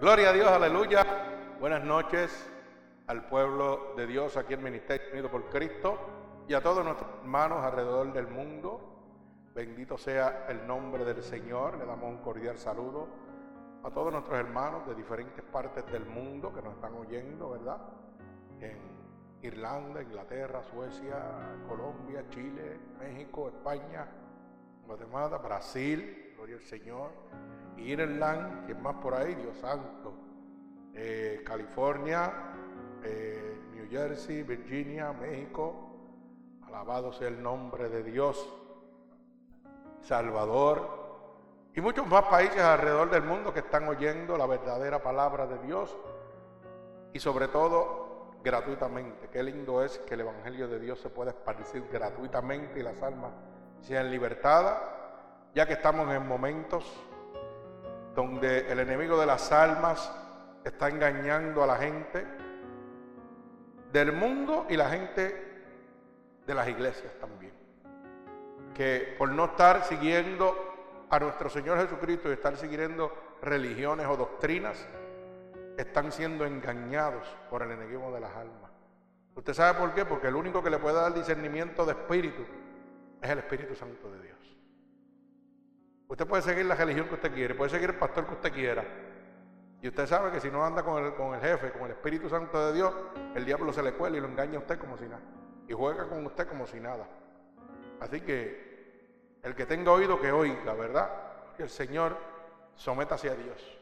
Gloria a Dios, aleluya. Buenas noches al pueblo de Dios aquí en Ministerio Unido por Cristo y a todos nuestros hermanos alrededor del mundo. Bendito sea el nombre del Señor. Le damos un cordial saludo a todos nuestros hermanos de diferentes partes del mundo que nos están oyendo, ¿verdad? En Irlanda, Inglaterra, Suecia, Colombia, Chile, México, España, Guatemala, Brasil, gloria al Señor, Ireland, que más por ahí, Dios santo, eh, California, eh, New Jersey, Virginia, México, alabado sea el nombre de Dios, Salvador, y muchos más países alrededor del mundo que están oyendo la verdadera palabra de Dios. Y sobre todo gratuitamente. Qué lindo es que el Evangelio de Dios se pueda esparcir gratuitamente y las almas sean libertadas, ya que estamos en momentos donde el enemigo de las almas está engañando a la gente del mundo y la gente de las iglesias también. Que por no estar siguiendo a nuestro Señor Jesucristo y estar siguiendo religiones o doctrinas, están siendo engañados por el enemigo de las almas. ¿Usted sabe por qué? Porque el único que le puede dar discernimiento de espíritu es el Espíritu Santo de Dios. Usted puede seguir la religión que usted quiere, puede seguir el pastor que usted quiera. Y usted sabe que si no anda con el, con el jefe, con el Espíritu Santo de Dios, el diablo se le cuela y lo engaña a usted como si nada. Y juega con usted como si nada. Así que el que tenga oído que oiga, ¿verdad? Que el Señor sométase a Dios.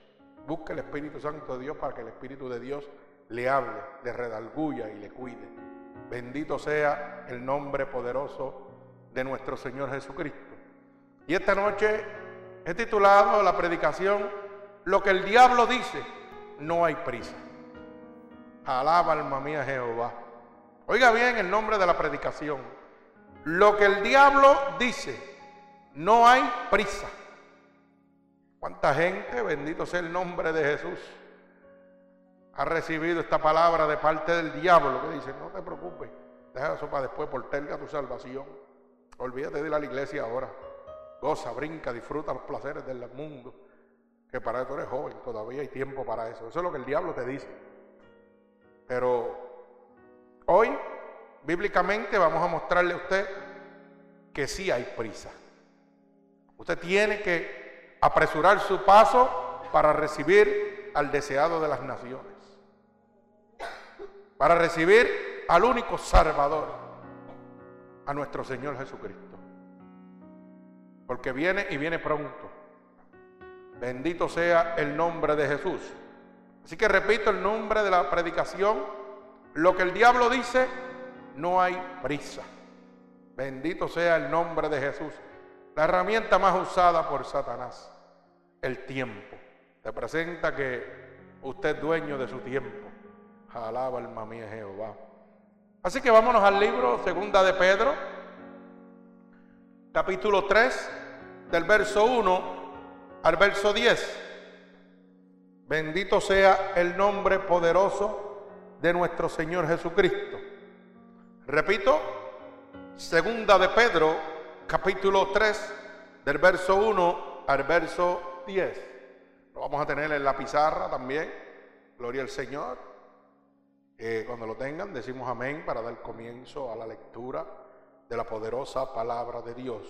Busque el Espíritu Santo de Dios para que el Espíritu de Dios le hable, le redalguya y le cuide. Bendito sea el nombre poderoso de nuestro Señor Jesucristo. Y esta noche he titulado la predicación Lo que el diablo dice, no hay prisa. Alaba alma mía Jehová. Oiga bien el nombre de la predicación. Lo que el diablo dice, no hay prisa. ¿Cuánta gente, bendito sea el nombre de Jesús, ha recibido esta palabra de parte del diablo que dice, no te preocupes, deja eso para después, porterga tu salvación. Olvídate de ir a la iglesia ahora. Goza, brinca, disfruta los placeres del mundo. Que para eso eres joven, todavía hay tiempo para eso. Eso es lo que el diablo te dice. Pero hoy, bíblicamente, vamos a mostrarle a usted que sí hay prisa. Usted tiene que apresurar su paso para recibir al deseado de las naciones. Para recibir al único Salvador, a nuestro Señor Jesucristo. Porque viene y viene pronto. Bendito sea el nombre de Jesús. Así que repito el nombre de la predicación. Lo que el diablo dice, no hay prisa. Bendito sea el nombre de Jesús. La herramienta más usada por Satanás, el tiempo. Representa que usted es dueño de su tiempo. Alaba alma mía Jehová. Así que vámonos al libro Segunda de Pedro, capítulo 3, del verso 1 al verso 10. Bendito sea el nombre poderoso de nuestro Señor Jesucristo. Repito, Segunda de Pedro, capítulo 3, del verso 1 al verso 10. Lo vamos a tener en la pizarra también. Gloria al Señor. Eh, cuando lo tengan, decimos amén para dar comienzo a la lectura de la poderosa palabra de Dios.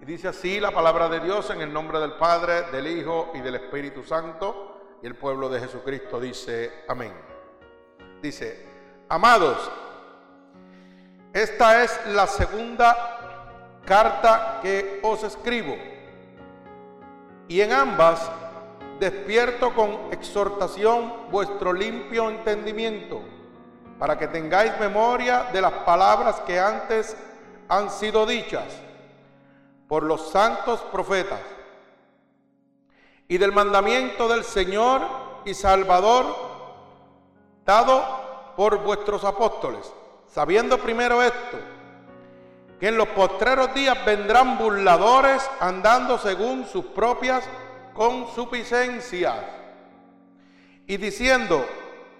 Y dice así la palabra de Dios en el nombre del Padre, del Hijo y del Espíritu Santo. Y el pueblo de Jesucristo dice amén. Dice, amados, esta es la segunda carta que os escribo. Y en ambas despierto con exhortación vuestro limpio entendimiento, para que tengáis memoria de las palabras que antes han sido dichas por los santos profetas, y del mandamiento del Señor y Salvador dado por vuestros apóstoles. Sabiendo primero esto, que en los postreros días vendrán burladores andando según sus propias consuficiencias y diciendo,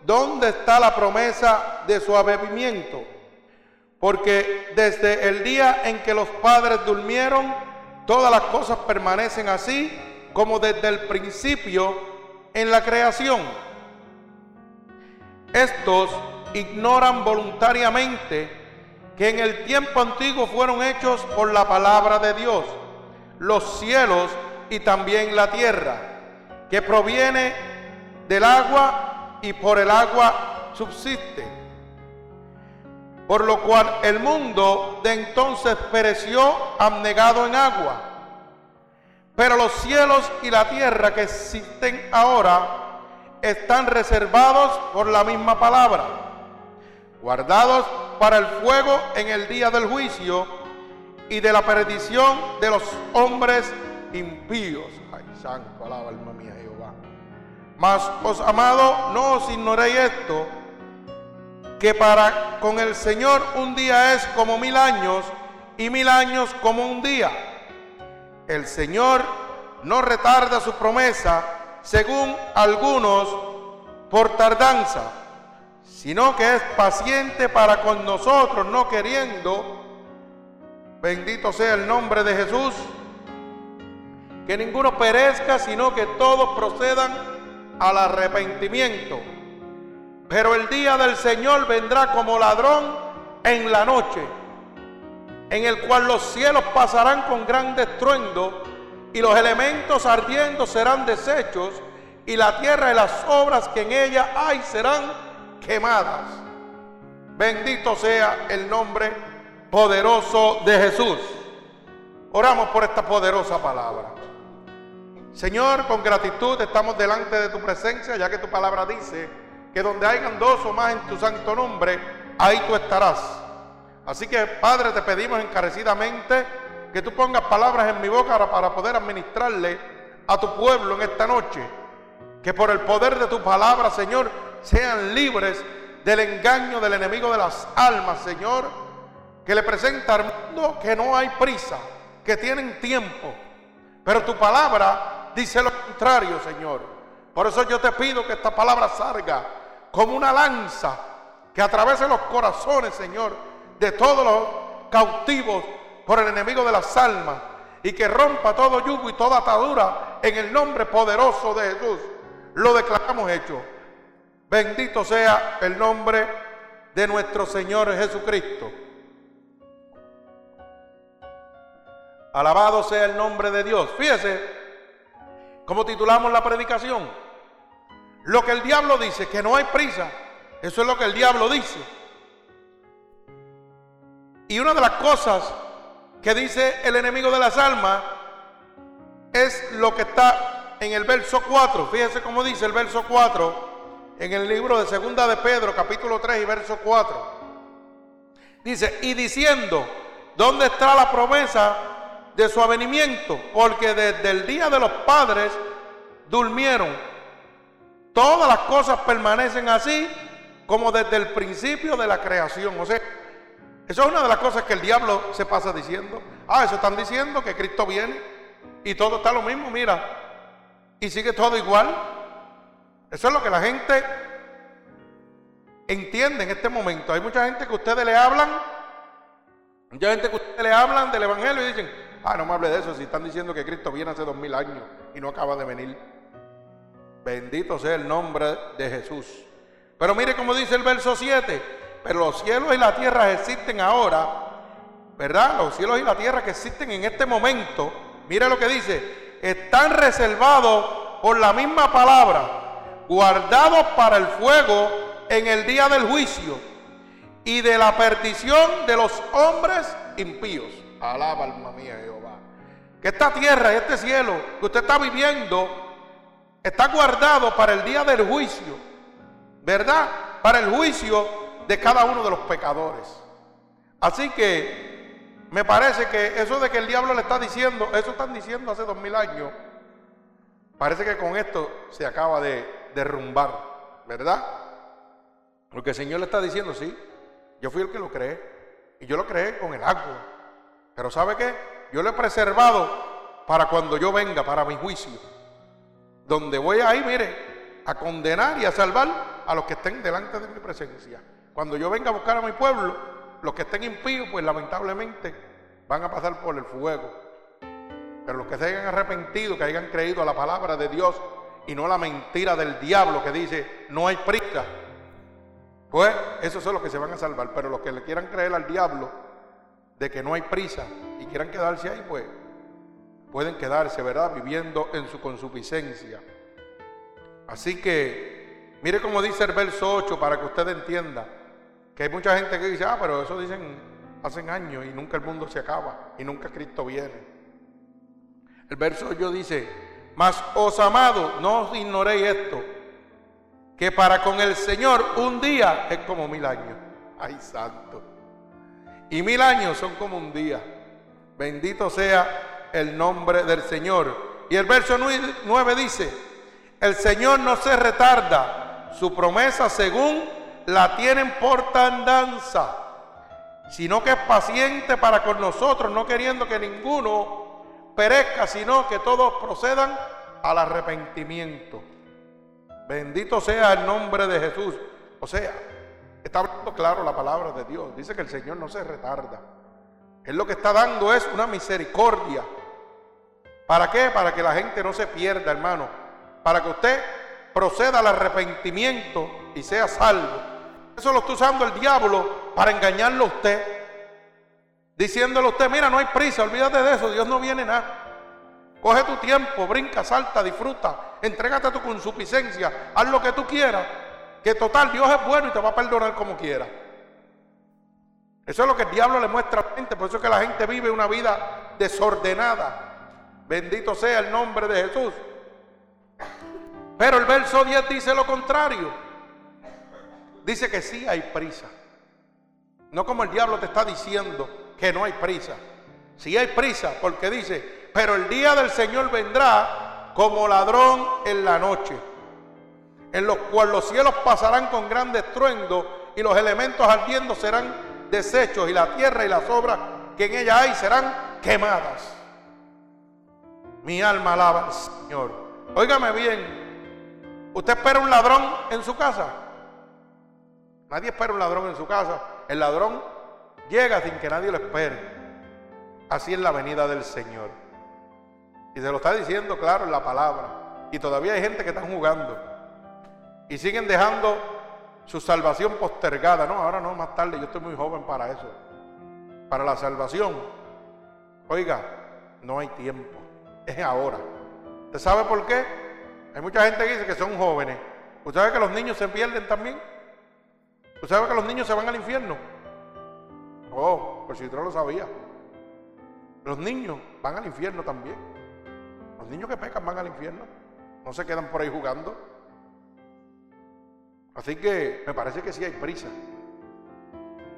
¿dónde está la promesa de su abebimiento? Porque desde el día en que los padres durmieron, todas las cosas permanecen así como desde el principio en la creación. Estos ignoran voluntariamente que en el tiempo antiguo fueron hechos por la palabra de Dios los cielos y también la tierra, que proviene del agua y por el agua subsiste. Por lo cual el mundo de entonces pereció abnegado en agua. Pero los cielos y la tierra que existen ahora están reservados por la misma palabra, guardados para el fuego en el día del juicio y de la perdición de los hombres impíos. Ay, santo, alaba alma mía. Mas os amado, no os ignoréis esto, que para con el Señor un día es como mil años y mil años como un día. El Señor no retarda su promesa, según algunos, por tardanza, sino que es paciente para con nosotros, no queriendo Bendito sea el nombre de Jesús. Que ninguno perezca, sino que todos procedan al arrepentimiento. Pero el día del Señor vendrá como ladrón en la noche, en el cual los cielos pasarán con gran estruendo y los elementos ardiendo serán deshechos y la tierra y las obras que en ella hay serán quemadas. Bendito sea el nombre de poderoso de Jesús. Oramos por esta poderosa palabra. Señor, con gratitud estamos delante de tu presencia, ya que tu palabra dice que donde hayan dos o más en tu santo nombre, ahí tú estarás. Así que, Padre, te pedimos encarecidamente que tú pongas palabras en mi boca para poder administrarle a tu pueblo en esta noche. Que por el poder de tu palabra, Señor, sean libres del engaño del enemigo de las almas, Señor que le presenta al mundo que no hay prisa, que tienen tiempo. Pero tu palabra dice lo contrario, Señor. Por eso yo te pido que esta palabra salga como una lanza que atravese los corazones, Señor, de todos los cautivos por el enemigo de las almas y que rompa todo yugo y toda atadura en el nombre poderoso de Jesús. Lo declaramos hecho. Bendito sea el nombre de nuestro Señor Jesucristo. Alabado sea el nombre de Dios. Fíjese cómo titulamos la predicación. Lo que el diablo dice, que no hay prisa. Eso es lo que el diablo dice. Y una de las cosas que dice el enemigo de las almas es lo que está en el verso 4. Fíjese cómo dice el verso 4 en el libro de Segunda de Pedro, capítulo 3 y verso 4. Dice, y diciendo, ¿dónde está la promesa de su avenimiento, porque desde el día de los padres durmieron. Todas las cosas permanecen así como desde el principio de la creación. O sea, eso es una de las cosas que el diablo se pasa diciendo. Ah, eso están diciendo que Cristo viene y todo está lo mismo, mira. Y sigue todo igual. Eso es lo que la gente entiende en este momento. Hay mucha gente que ustedes le hablan, mucha gente que ustedes le hablan del Evangelio y dicen, Ah, no me hable de eso, si están diciendo que Cristo viene hace dos mil años y no acaba de venir. Bendito sea el nombre de Jesús. Pero mire cómo dice el verso 7, pero los cielos y la tierra existen ahora, ¿verdad? Los cielos y la tierra que existen en este momento, mire lo que dice, están reservados por la misma palabra, guardados para el fuego en el día del juicio y de la perdición de los hombres impíos. Alaba alma mía Jehová. Que esta tierra y este cielo que usted está viviendo está guardado para el día del juicio. ¿Verdad? Para el juicio de cada uno de los pecadores. Así que me parece que eso de que el diablo le está diciendo, eso están diciendo hace dos mil años, parece que con esto se acaba de derrumbar, ¿verdad? Lo que el Señor le está diciendo, sí, yo fui el que lo creé, y yo lo creé con el agua, pero ¿sabe qué? Yo lo he preservado para cuando yo venga, para mi juicio. Donde voy ahí, mire, a condenar y a salvar a los que estén delante de mi presencia. Cuando yo venga a buscar a mi pueblo, los que estén impíos, pues lamentablemente van a pasar por el fuego. Pero los que se hayan arrepentido, que hayan creído a la palabra de Dios y no a la mentira del diablo que dice no hay prisa, pues esos son los que se van a salvar. Pero los que le quieran creer al diablo de que no hay prisa quieran quedarse ahí, pues pueden quedarse, ¿verdad? Viviendo en su consuficiencia. Así que, mire cómo dice el verso 8 para que usted entienda que hay mucha gente que dice, ah, pero eso dicen hace años y nunca el mundo se acaba y nunca Cristo viene. El verso 8 dice, mas os amados, no os ignoréis esto, que para con el Señor un día es como mil años. Ay, santo. Y mil años son como un día. Bendito sea el nombre del Señor. Y el verso 9 dice, el Señor no se retarda, su promesa según la tienen por tandanza, sino que es paciente para con nosotros, no queriendo que ninguno perezca, sino que todos procedan al arrepentimiento. Bendito sea el nombre de Jesús. O sea, está hablando claro la palabra de Dios. Dice que el Señor no se retarda. Él lo que está dando es una misericordia. ¿Para qué? Para que la gente no se pierda, hermano. Para que usted proceda al arrepentimiento y sea salvo. Eso lo está usando el diablo para engañarlo a usted. Diciéndole a usted, mira, no hay prisa, olvídate de eso, Dios no viene nada. Coge tu tiempo, brinca, salta, disfruta, entrégate a tu consuficiencia, haz lo que tú quieras, que total Dios es bueno y te va a perdonar como quiera. Eso es lo que el diablo le muestra a la gente, por eso es que la gente vive una vida desordenada. Bendito sea el nombre de Jesús. Pero el verso 10 dice lo contrario dice que sí hay prisa. No como el diablo te está diciendo que no hay prisa. Sí hay prisa porque dice, pero el día del Señor vendrá como ladrón en la noche, en los cuales los cielos pasarán con gran estruendo y los elementos ardiendo serán deshechos y la tierra y las obras que en ella hay serán quemadas. Mi alma alaba al Señor. Óigame bien, ¿usted espera un ladrón en su casa? Nadie espera un ladrón en su casa. El ladrón llega sin que nadie lo espere. Así es la venida del Señor. Y se lo está diciendo claro en la palabra. Y todavía hay gente que está jugando. Y siguen dejando su salvación postergada. No, ahora no, más tarde. Yo estoy muy joven para eso. Para la salvación. Oiga, no hay tiempo. Es ahora. ¿Usted sabe por qué? Hay mucha gente que dice que son jóvenes. ¿Usted sabe que los niños se pierden también? ¿Usted sabe que los niños se van al infierno? Oh, por si usted no lo sabía. Los niños van al infierno también. Los niños que pecan van al infierno. No se quedan por ahí jugando. Así que me parece que sí hay prisa.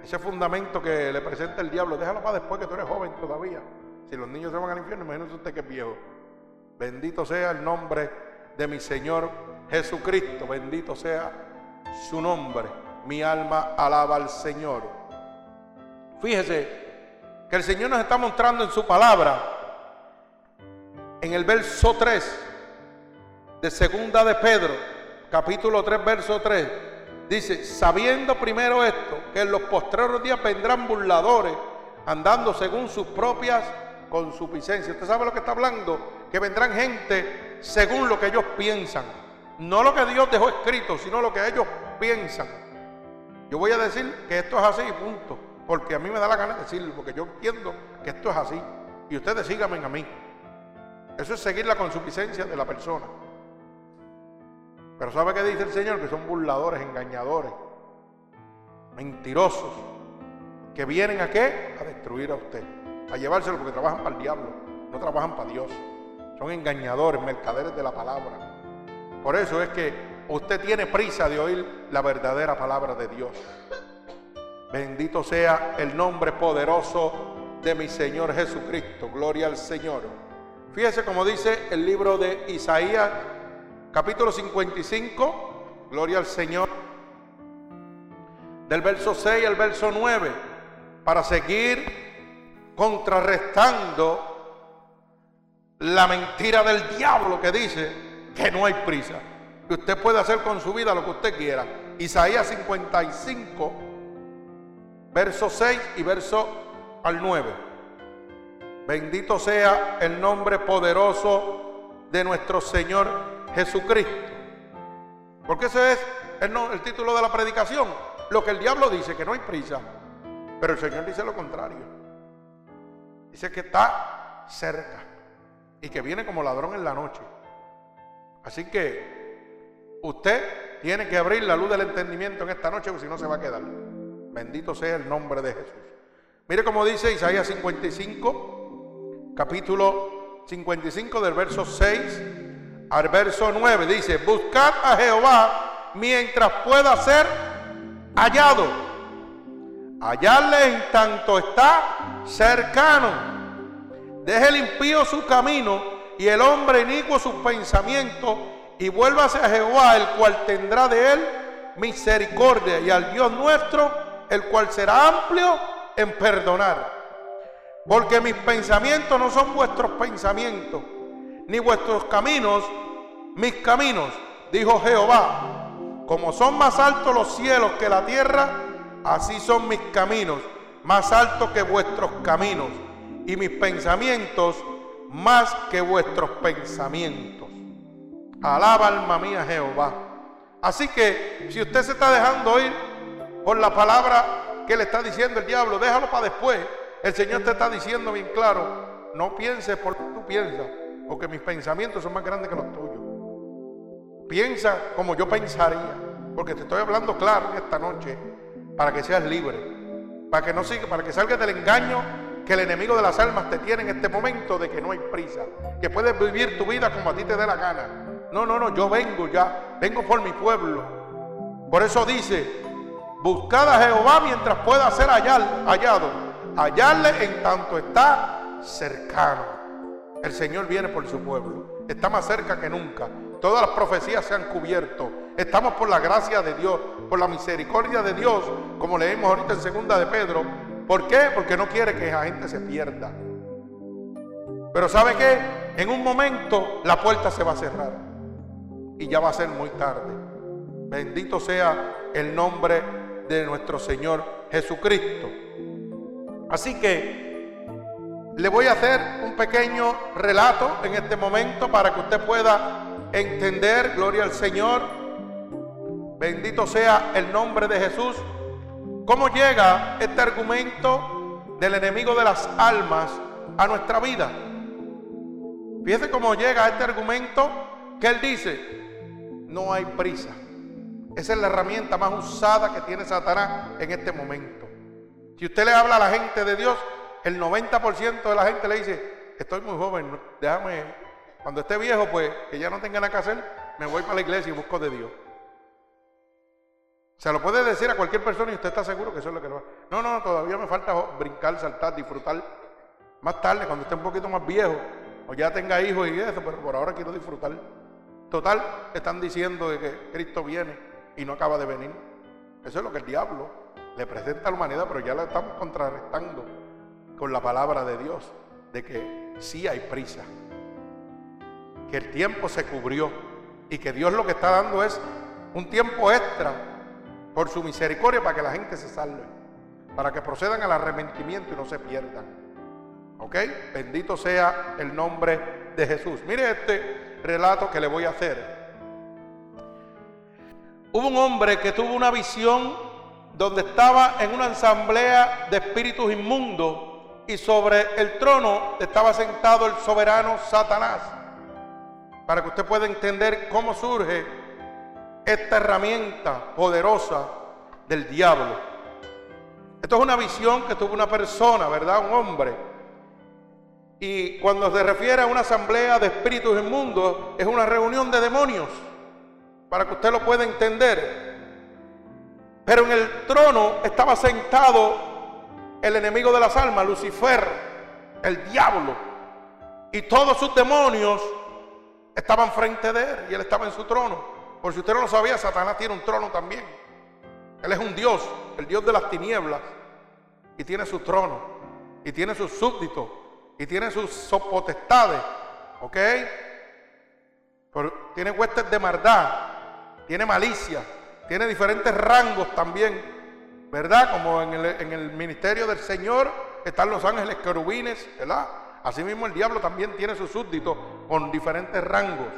Ese fundamento que le presenta el diablo, déjalo para después que tú eres joven todavía. Si los niños se van al infierno, imagínese usted que es viejo. Bendito sea el nombre de mi Señor Jesucristo. Bendito sea su nombre mi alma alaba al Señor. Fíjese que el Señor nos está mostrando en su palabra, en el verso 3 de segunda de Pedro, capítulo 3, verso 3, dice, sabiendo primero esto, que en los postreros días vendrán burladores, andando según sus propias consuficiencias. ¿Usted sabe lo que está hablando? Que vendrán gente según lo que ellos piensan. No lo que Dios dejó escrito, sino lo que ellos piensan. Yo voy a decir que esto es así punto. Porque a mí me da la gana de decirlo, porque yo entiendo que esto es así. Y ustedes síganme a mí. Eso es seguir la consuficiencia de la persona. Pero ¿sabe qué dice el Señor? Que son burladores, engañadores, mentirosos, que vienen a qué? A destruir a usted, a llevárselo porque trabajan para el diablo, no trabajan para Dios. Son engañadores, mercaderes de la palabra. Por eso es que usted tiene prisa de oír la verdadera palabra de Dios. Bendito sea el nombre poderoso de mi Señor Jesucristo. Gloria al Señor. Fíjese como dice el libro de Isaías, capítulo 55. Gloria al Señor. Del verso 6 al verso 9. Para seguir contrarrestando la mentira del diablo que dice que no hay prisa que usted puede hacer con su vida lo que usted quiera. Isaías 55, verso 6 y verso al 9. Bendito sea el nombre poderoso de nuestro Señor Jesucristo. Porque ese es el, título de la predicación. Lo que el diablo dice, que no hay prisa. Pero el Señor dice lo contrario. Dice que está cerca y que viene como ladrón en la noche. Así que usted tiene que abrir la luz del entendimiento en esta noche, porque si no se va a quedar. Bendito sea el nombre de Jesús. Mire cómo dice Isaías 55, capítulo 55 del verso 6 al verso 9. Dice, buscad a Jehová mientras pueda ser hallado. Hallarle en tanto está cercano. Deje el impío su camino y el hombre inicuo sus pensamientos y vuélvase a Jehová, el cual tendrá de él misericordia y al Dios nuestro, el cual será amplio en perdonar. Porque mis pensamientos no son vuestros pensamientos, ni vuestros caminos mis caminos, dijo Jehová. Como son más altos los cielos que la tierra, así son mis caminos, más altos que vuestros caminos, y mis pensamientos más que vuestros pensamientos. Alaba alma mía Jehová. Así que si usted se está dejando ir por la palabra que le está diciendo el diablo, déjalo para después. El Señor te está diciendo bien claro, no pienses por lo que tú piensas, porque mis pensamientos son más grandes que los tuyos. Piensa como yo pensaría, porque te estoy hablando claro esta noche, para que seas libre, para que no siga, para que salgas del engaño que el enemigo de las almas te tiene en este momento de que no hay prisa, que puedes vivir tu vida como a ti te dé la gana. No, no, no, yo vengo ya, vengo por mi pueblo. Por eso dice, buscad a Jehová mientras pueda ser hallado, hallarle en tanto está cercano. El Señor viene por su pueblo, está más cerca que nunca. Todas las profecías se han cubierto. Estamos por la gracia de Dios, por la misericordia de Dios, como leemos ahorita en segunda de Pedro. ¿Por qué? Porque no quiere que esa gente se pierda. Pero ¿sabe qué? En un momento la puerta se va a cerrar y ya va a ser muy tarde. Bendito sea el nombre de nuestro Señor Jesucristo. Así que le voy a hacer un pequeño relato en este momento para que usted pueda entender, gloria al Señor, bendito sea el nombre de Jesús, cómo llega este argumento del enemigo de las almas a nuestra vida. Fíjese cómo llega este argumento que él dice, no hay prisa. Esa es la herramienta más usada que tiene Satanás en este momento. Si usted le habla a la gente de Dios, el 90% de la gente le dice, estoy muy joven, déjame cuando esté viejo, pues que ya no tenga nada que hacer, me voy para la iglesia y busco de Dios. Se lo puede decir a cualquier persona y usted está seguro que eso es lo que lo va. No, no, todavía me falta brincar, saltar, disfrutar. Más tarde, cuando esté un poquito más viejo, o ya tenga hijos y eso, pero por ahora quiero disfrutar. Total, están diciendo que Cristo viene y no acaba de venir. Eso es lo que el diablo le presenta a la humanidad, pero ya la estamos contrarrestando con la palabra de Dios, de que sí hay prisa que el tiempo se cubrió y que Dios lo que está dando es un tiempo extra por su misericordia para que la gente se salve, para que procedan al arrepentimiento y no se pierdan. ¿Ok? Bendito sea el nombre de Jesús. Mire este relato que le voy a hacer. Hubo un hombre que tuvo una visión donde estaba en una asamblea de espíritus inmundos y sobre el trono estaba sentado el soberano Satanás para que usted pueda entender cómo surge esta herramienta poderosa del diablo. Esto es una visión que tuvo una persona, ¿verdad? Un hombre. Y cuando se refiere a una asamblea de espíritus inmundos, es una reunión de demonios, para que usted lo pueda entender. Pero en el trono estaba sentado el enemigo de las almas, Lucifer, el diablo, y todos sus demonios estaban frente de él y él estaba en su trono. Por si usted no lo sabía, Satanás tiene un trono también. Él es un Dios, el Dios de las tinieblas. Y tiene su trono. Y tiene sus súbditos. Y tiene sus potestades. ¿Ok? Pero tiene huestes de maldad. Tiene malicia. Tiene diferentes rangos también. ¿Verdad? Como en el, ministerio del Señor están los ángeles querubines. ¿Verdad? Asimismo, el diablo también tiene sus súbditos con diferentes rangos.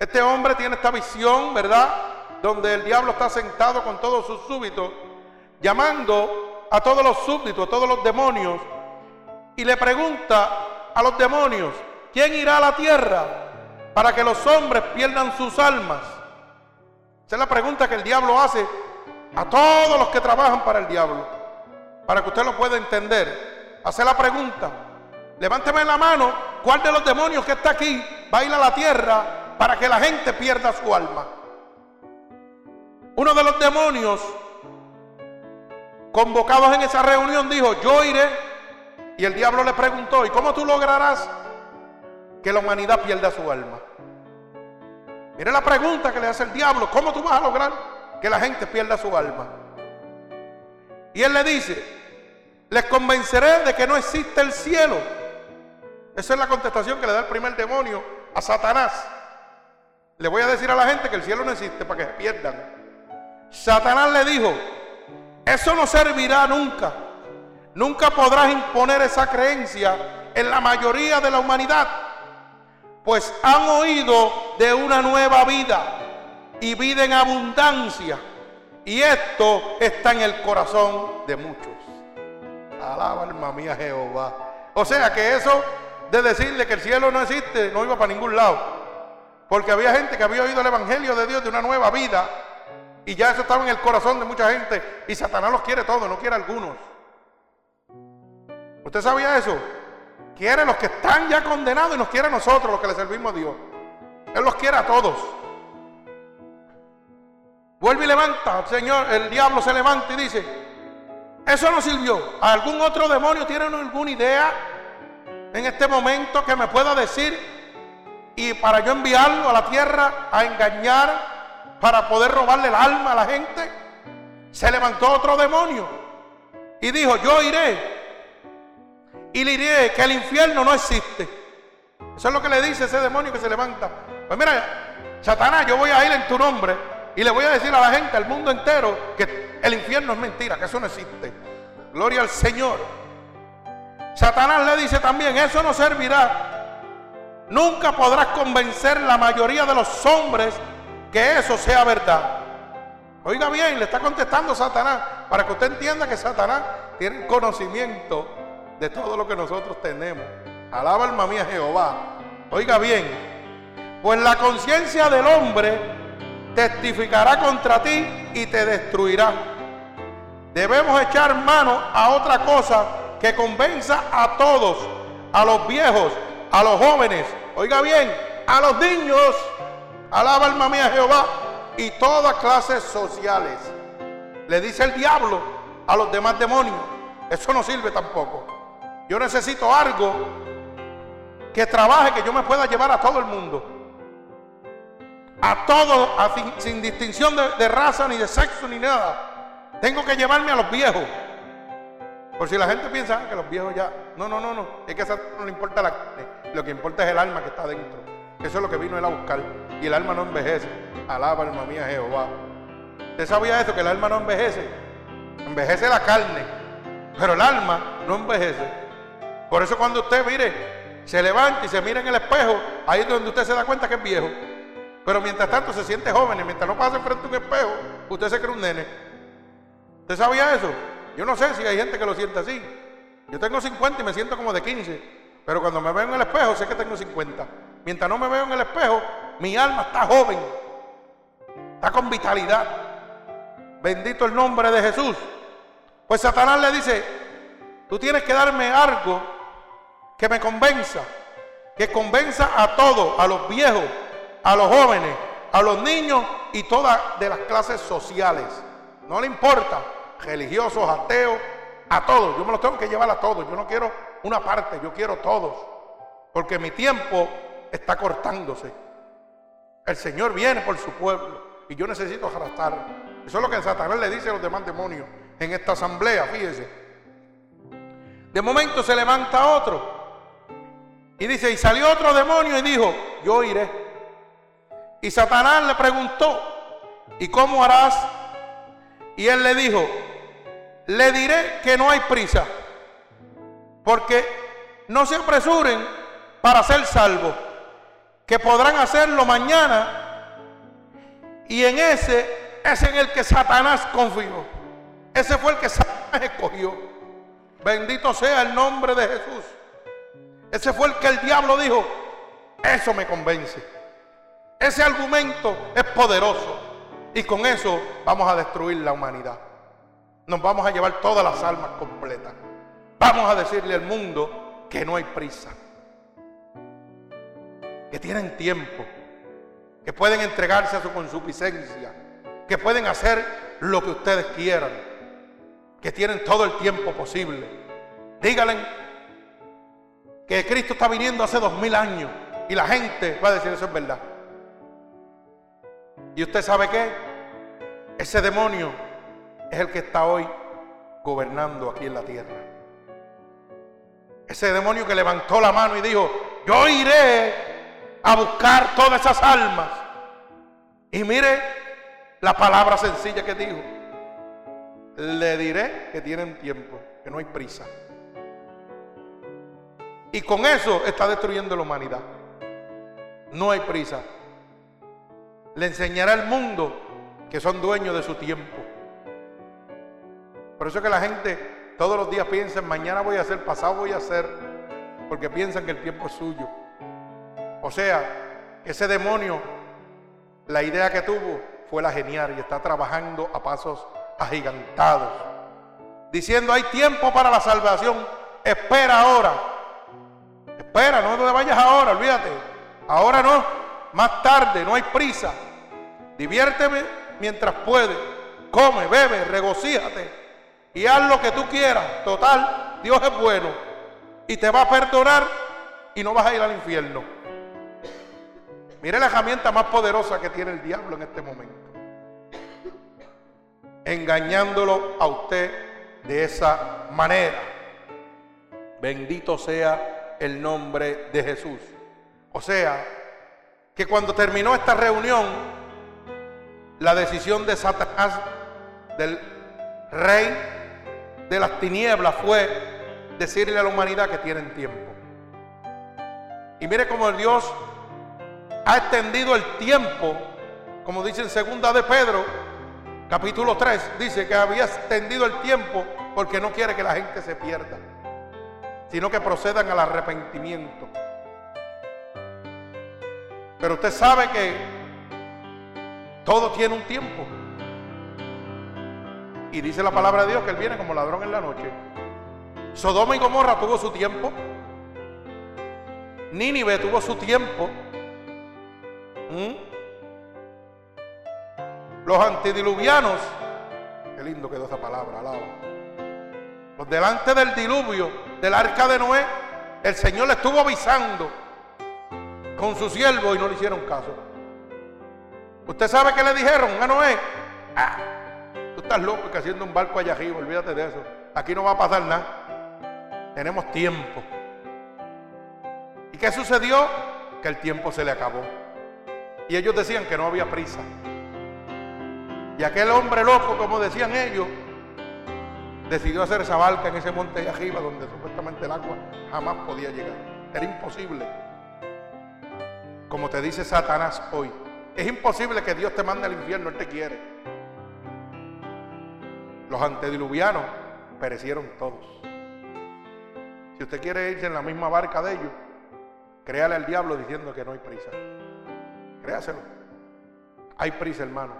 Este hombre tiene esta visión, ¿verdad? Donde el diablo está sentado con todos sus súbditos, llamando a todos los súbditos, a todos los demonios, y le pregunta a los demonios, ¿quién irá a la tierra para que los hombres pierdan sus almas? Esa es la pregunta que el diablo hace a todos los que trabajan para el diablo, para que usted lo pueda entender. Hace la pregunta, levánteme la mano, ¿cuál de los demonios que está aquí va a ir a la tierra para que la gente pierda su alma. Uno de los demonios convocados en esa reunión dijo, yo iré. Y el diablo le preguntó, ¿y cómo tú lograrás que la humanidad pierda su alma? Mire la pregunta que le hace el diablo, ¿cómo tú vas a lograr que la gente pierda su alma? Y él le dice, les convenceré de que no existe el cielo. Esa es la contestación que le da el primer demonio a Satanás. Le voy a decir a la gente que el cielo no existe para que se pierdan. Satanás le dijo, eso no servirá nunca. Nunca podrás imponer esa creencia en la mayoría de la humanidad, pues han oído de una nueva vida y vida en abundancia. Y esto está en el corazón de muchos. Alaba alma mía Jehová. O sea que eso de decirle que el cielo no existe no iba para ningún lado. Porque había gente que había oído el Evangelio de Dios de una nueva vida. Y ya eso estaba en el corazón de mucha gente. Y Satanás los quiere todos, no quiere algunos. ¿Usted sabía eso? Quiere los que están ya condenados y nos quiere a nosotros, los que le servimos a Dios. Él los quiere a todos. Vuelve y levanta, Señor, el diablo se levanta y dice, eso no sirvió. ¿Algún otro demonio tiene alguna idea en este momento que me pueda decir y para yo enviarlo a la tierra a engañar, para poder robarle el alma a la gente, se levantó otro demonio y dijo, yo iré y le diré que el infierno no existe. Eso es lo que le dice ese demonio que se levanta. Pues mira, Satanás, yo voy a ir en tu nombre y le voy a decir a la gente, al mundo entero, que el infierno es mentira, que eso no existe. Gloria al Señor. Satanás le dice también, eso no servirá Nunca podrás convencer la mayoría de los hombres que eso sea verdad. Oiga bien, le está contestando Satanás para que usted entienda que Satanás tiene conocimiento de todo lo que nosotros tenemos. Alaba alma mía Jehová. Oiga bien, pues la conciencia del hombre testificará contra ti y te destruirá. Debemos echar mano a otra cosa que convenza a todos, a los viejos, a los jóvenes, oiga bien, a los niños, alaba alma mía Jehová, y todas clases sociales. Le dice el diablo a los demás demonios, eso no sirve tampoco. Yo necesito algo que trabaje, que yo me pueda llevar a todo el mundo. A todos, sin, distinción de, raza, ni de sexo, ni nada. Tengo que llevarme a los viejos. Por si la gente piensa ah, que los viejos ya. No, no, no, no. Es que eso no le importa la carne. Lo que importa es el alma que está dentro. Eso es lo que vino él a buscar. Y el alma no envejece. Alaba, alma mía, Jehová. ¿Usted sabía eso? Que el alma no envejece. Envejece la carne. Pero el alma no envejece. Por eso cuando usted mire, se levanta y se mira en el espejo, ahí es donde usted se da cuenta que es viejo. Pero mientras tanto se siente joven y mientras no pasa frente a un espejo, usted se cree un nene. ¿Usted sabía eso? Yo no sé si hay gente que lo siente así. Yo tengo 50 y me siento como de 15. Pero cuando me veo en el espejo, sé que tengo 50. Mientras no me veo en el espejo, mi alma está joven. Está con vitalidad. Bendito el nombre de Jesús. Pues Satanás le dice, tú tienes que darme algo que me convenza. Que convenza a todos, a los viejos, a los jóvenes, a los niños y todas de las clases sociales. No le importa, religiosos, ateos, a todos. Yo me los tengo que llevar a todos. Yo no quiero una parte, yo quiero todos. Porque mi tiempo está cortándose. El Señor viene por su pueblo y yo necesito arrastrar. Eso es lo que Satanás le dice a los demás demonios en esta asamblea, fíjese. De momento se levanta otro y dice, y salió otro demonio y dijo, yo iré. Y Satanás le preguntó, ¿y cómo harás? Y él le dijo, le diré que no hay prisa, porque no se apresuren para ser salvos, que podrán hacerlo mañana. Y en ese es en el que Satanás confió. Ese fue el que Satanás escogió. Bendito sea el nombre de Jesús. Ese fue el que el diablo dijo, eso me convence. Ese argumento es poderoso. Y con eso vamos a destruir la humanidad. Nos vamos a llevar todas las almas completas. Vamos a decirle al mundo que no hay prisa. Que tienen tiempo. Que pueden entregarse a su consuficiencia. Que pueden hacer lo que ustedes quieran. Que tienen todo el tiempo posible. Díganle que Cristo está viniendo hace dos mil años. Y la gente va a decir eso es verdad. ¿Y usted sabe qué? Ese demonio es el que está hoy gobernando aquí en la tierra. Ese demonio que levantó la mano y dijo, yo iré a buscar todas esas almas. Y mire la palabra sencilla que dijo. Le diré que tienen tiempo, que no hay prisa. Y con eso está destruyendo la humanidad. No hay prisa le enseñará al mundo que son dueños de su tiempo. Por eso es que la gente todos los días piensa, mañana voy a hacer, pasado voy a hacer, porque piensan que el tiempo es suyo. O sea, ese demonio, la idea que tuvo fue la genial y está trabajando a pasos agigantados, diciendo hay tiempo para la salvación, espera ahora, espera, no te vayas ahora, olvídate, ahora no más tarde, no hay prisa. Diviérteme mientras puedes. Come, bebe, regocíjate y haz lo que tú quieras. Total, Dios es bueno y te va a perdonar y no vas a ir al infierno. Mire la herramienta más poderosa que tiene el diablo en este momento. Engañándolo a usted de esa manera. Bendito sea el nombre de Jesús. O sea, que cuando terminó esta reunión, la decisión de Satanás, del rey de las tinieblas, fue decirle a la humanidad que tienen tiempo. Y mire cómo Dios ha extendido el tiempo, como dice en segunda de Pedro, capítulo 3, dice que había extendido el tiempo porque no quiere que la gente se pierda, sino que procedan al arrepentimiento. Pero usted sabe que todo tiene un tiempo. Y dice la palabra de Dios que Él viene como ladrón en la noche. Sodoma y Gomorra tuvo su tiempo. Nínive tuvo su tiempo. ¿Mm? Los antediluvianos, qué lindo quedó esa palabra, alaba. Los delante del diluvio, del arca de Noé, el Señor le estuvo avisando con su siervo y no le hicieron caso. ¿Usted sabe qué le dijeron a Noé? Ah, tú estás loco que haciendo un barco allá arriba, olvídate de eso. Aquí no va a pasar nada. Tenemos tiempo. ¿Y qué sucedió? Que el tiempo se le acabó. Y ellos decían que no había prisa. Y aquel hombre loco, como decían ellos, decidió hacer esa barca en ese monte allá arriba donde supuestamente el agua jamás podía llegar. Era imposible como te dice Satanás hoy. Es imposible que Dios te mande al infierno, Él te quiere. Los antediluvianos perecieron todos. Si usted quiere irse en la misma barca de ellos, créale al diablo diciendo que no hay prisa. Créaselo. Hay prisa, hermano.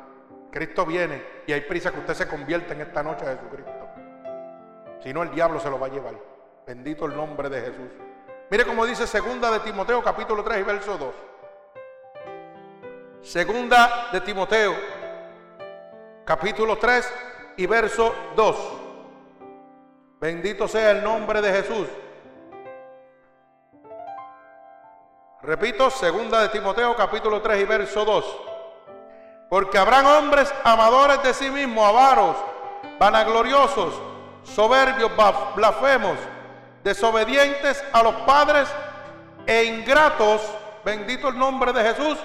Cristo viene y hay prisa que usted se convierta en esta noche a Jesucristo. Si no, el diablo se lo va a llevar. Bendito el nombre de Jesús. Mire cómo dice segunda de Timoteo capítulo 3 y verso 2. Segunda de Timoteo, capítulo 3 y verso 2. Bendito sea el nombre de Jesús. Repito, segunda de Timoteo, capítulo 3 y verso 2. Porque habrán hombres amadores de sí mismos, avaros, vanagloriosos, soberbios, blasfemos, desobedientes a los padres e ingratos, bendito el nombre de Jesús,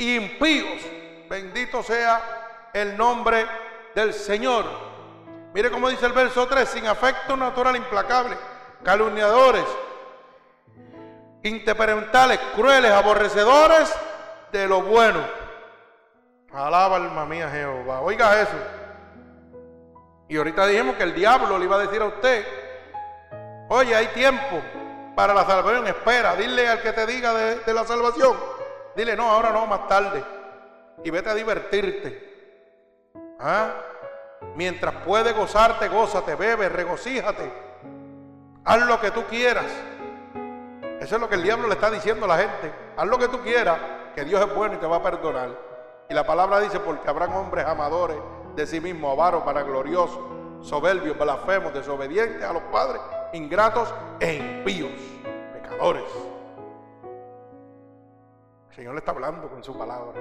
impíos. Bendito sea el nombre del Señor. Mire cómo dice el verso 3, sin afecto natural implacable, calumniadores, interpenetrales, crueles, aborrecedores de lo bueno. Alaba alma mía Jehová. Oiga eso. Y ahorita dijimos que el diablo le iba a decir a usted, oye, hay tiempo para la salvación, espera, dile al que te diga de la salvación. Dile, no, ahora no, más tarde. Y vete a divertirte. ¿Ah? Mientras puedes gozarte, gózate, bebe, regocíjate. Haz lo que tú quieras. Eso es lo que el diablo le está diciendo a la gente. Haz lo que tú quieras, que Dios es bueno y te va a perdonar. Y la palabra dice, porque habrán hombres amadores de sí mismos, avaros, gloriosos, soberbios, blasfemos, desobedientes a los padres, ingratos e impíos, pecadores. Señor le está hablando con su palabra.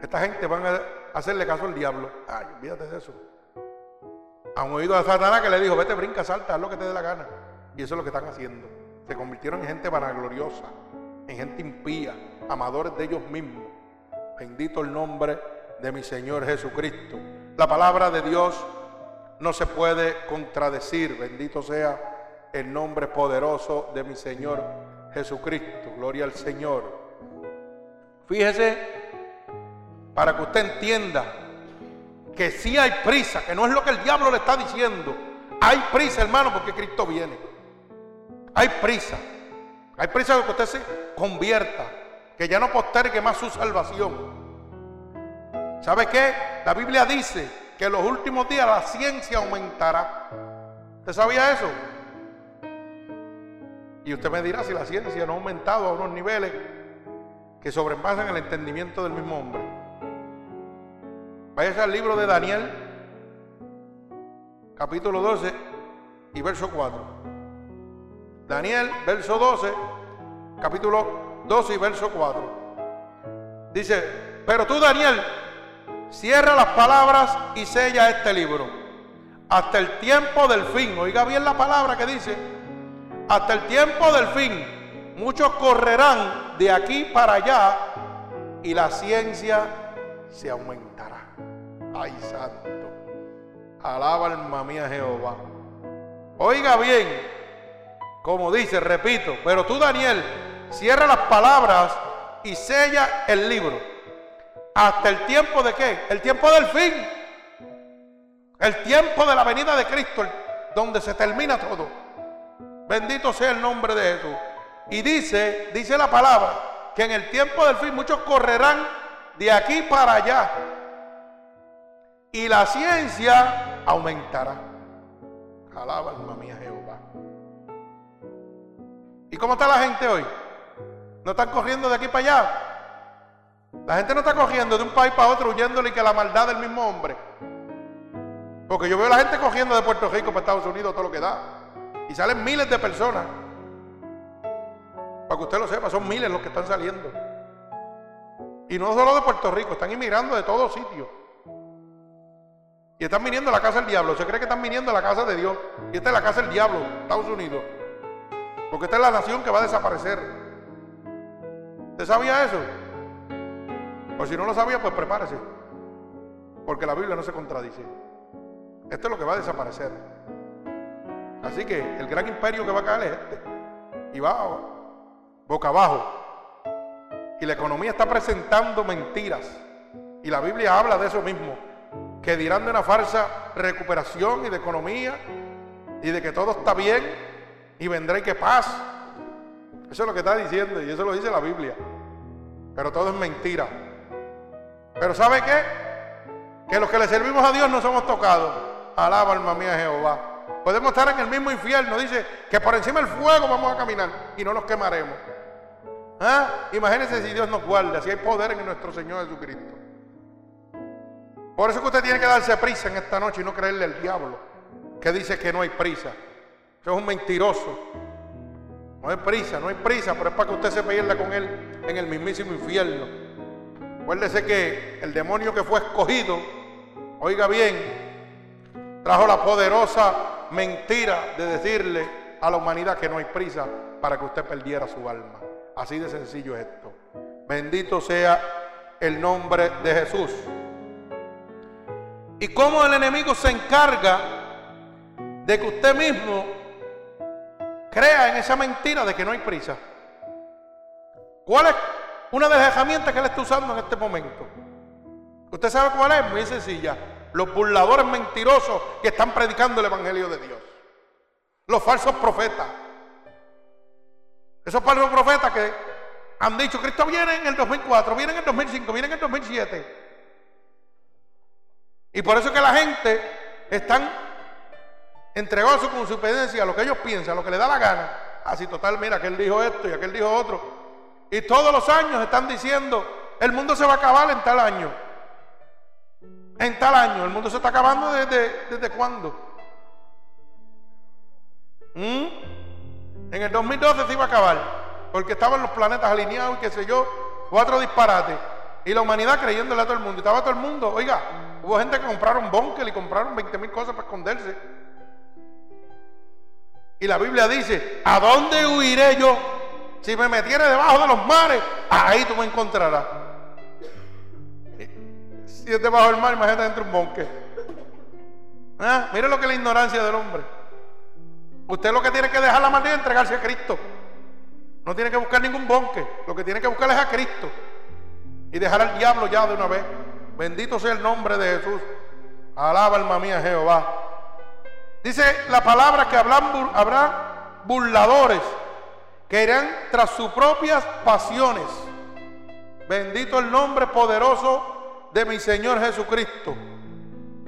Esta gente van a hacerle caso al diablo. Ay, olvídate de eso. Han oído a Satanás que le dijo, vete, brinca, salta, haz lo que te dé la gana. Y eso es lo que están haciendo. Se convirtieron en gente vanagloriosa, en gente impía, amadores de ellos mismos. Bendito el nombre de mi Señor Jesucristo. La palabra de Dios no se puede contradecir. Bendito sea el nombre poderoso de mi Señor Jesucristo. Gloria al Señor. Fíjese, para que usted entienda que sí hay prisa, que no es lo que el diablo le está diciendo. Hay prisa, hermano, porque Cristo viene. Hay prisa. Hay prisa de que usted se convierta, que ya no postergue más su salvación. ¿Sabe qué? La Biblia dice que en los últimos días la ciencia aumentará. ¿Usted sabía eso? Y usted me dirá si la ciencia no ha aumentado a unos niveles que sobrepasan el entendimiento del mismo hombre. Vaya al libro de Daniel, capítulo 12 y verso 4. Daniel, verso 12, capítulo 12 y verso 4. Dice, pero tú Daniel, cierra las palabras y sella este libro. Hasta el tiempo del fin. Oiga bien la palabra que dice. Hasta el tiempo del fin. Muchos correrán de aquí para allá y la ciencia se aumentará. Ay, santo. Alaba alma mía Jehová. Oiga bien, como dice, repito, pero tú Daniel, cierra las palabras y sella el libro. Hasta el tiempo de qué? El tiempo del fin. El tiempo de la venida de Cristo, donde se termina todo. Bendito sea el nombre de Jesús. Y dice, dice la palabra, que en el tiempo del fin muchos correrán de aquí para allá y la ciencia aumentará. Alaba alma mía Jehová. ¿Y cómo está la gente hoy? ¿No están corriendo de aquí para allá? La gente no está corriendo de un país para otro huyéndole que la maldad del mismo hombre. Porque yo veo a la gente cogiendo de Puerto Rico para Estados Unidos todo lo que da. Y salen miles de personas. Para que usted lo sepa, son miles los que están saliendo. Y no solo de Puerto Rico, están inmigrando de todos sitios. Y están viniendo a la casa del diablo. Se cree que están viniendo a la casa de Dios. Y esta es la casa del diablo, Estados Unidos. Porque esta es la nación que va a desaparecer. ¿Usted sabía eso? O si no lo sabía, pues prepárese. Porque la Biblia no se contradice. Esto es lo que va a desaparecer. Así que el gran imperio que va a caer es este. Y va boca abajo. Y la economía está presentando mentiras. Y la Biblia habla de eso mismo que dirán de una falsa recuperación y de economía y de que todo está bien y vendré que paz. Eso es lo que está diciendo y eso lo dice la Biblia. Pero todo es mentira. Pero ¿sabe qué? Que los que le servimos a Dios no somos tocados. Alaba alma mía Jehová. Podemos estar en el mismo infierno. Dice que por encima del fuego vamos a caminar y no nos quemaremos. ¿Ah? Imagínense si Dios nos guarda, si hay poder en nuestro Señor Jesucristo. Por eso que usted tiene que darse prisa en esta noche y no creerle al diablo que dice que no hay prisa. Eso es un mentiroso. No hay prisa, no hay prisa, pero es para que usted se pierda con él en el mismísimo infierno. Acuérdese que el demonio que fue escogido, oiga bien, trajo la poderosa mentira de decirle a la humanidad que no hay prisa para que usted perdiera su alma. Así de sencillo es esto. Bendito sea el nombre de Jesús. Y cómo el enemigo se encarga de que usted mismo crea en esa mentira de que no hay prisa. ¿Cuál es una de las herramientas que él está usando en este momento? ¿Usted sabe cuál es? Muy sencilla. Los burladores mentirosos que están predicando el Evangelio de Dios. Los falsos profetas. Esos falsos profetas que han dicho, Cristo viene en el 2004, viene en el 2005, viene en el 2007. Y por eso que la gente están entregados a su a lo que ellos piensan, a lo que les da la gana. Así total, mira, aquel dijo esto y aquel dijo otro. Y todos los años están diciendo, el mundo se va a acabar en tal año. En tal año, el mundo se está acabando desde, desde cuándo. ¿Mm? En el 2012 se iba a acabar, porque estaban los planetas alineados y qué sé yo, cuatro disparates. Y la humanidad creyéndole a todo el mundo. Estaba todo el mundo, oiga, hubo gente que compraron bunker y compraron 20 mil cosas para esconderse. Y la Biblia dice, ¿a dónde huiré yo? Si me metiere debajo de los mares, ahí tú me encontrarás. Si es debajo del mar, imagínate dentro de un bonque. ¿Ah? Mire lo que es la ignorancia del hombre. Usted lo que tiene que dejar la maldad y entregarse a Cristo. No tiene que buscar ningún bonque. Lo que tiene que buscar es a Cristo. Y dejar al diablo ya de una vez. Bendito sea el nombre de Jesús. Alaba alma mía Jehová. Dice la palabra que habrán, habrá burladores que irán tras sus propias pasiones. Bendito el nombre poderoso de mi Señor Jesucristo.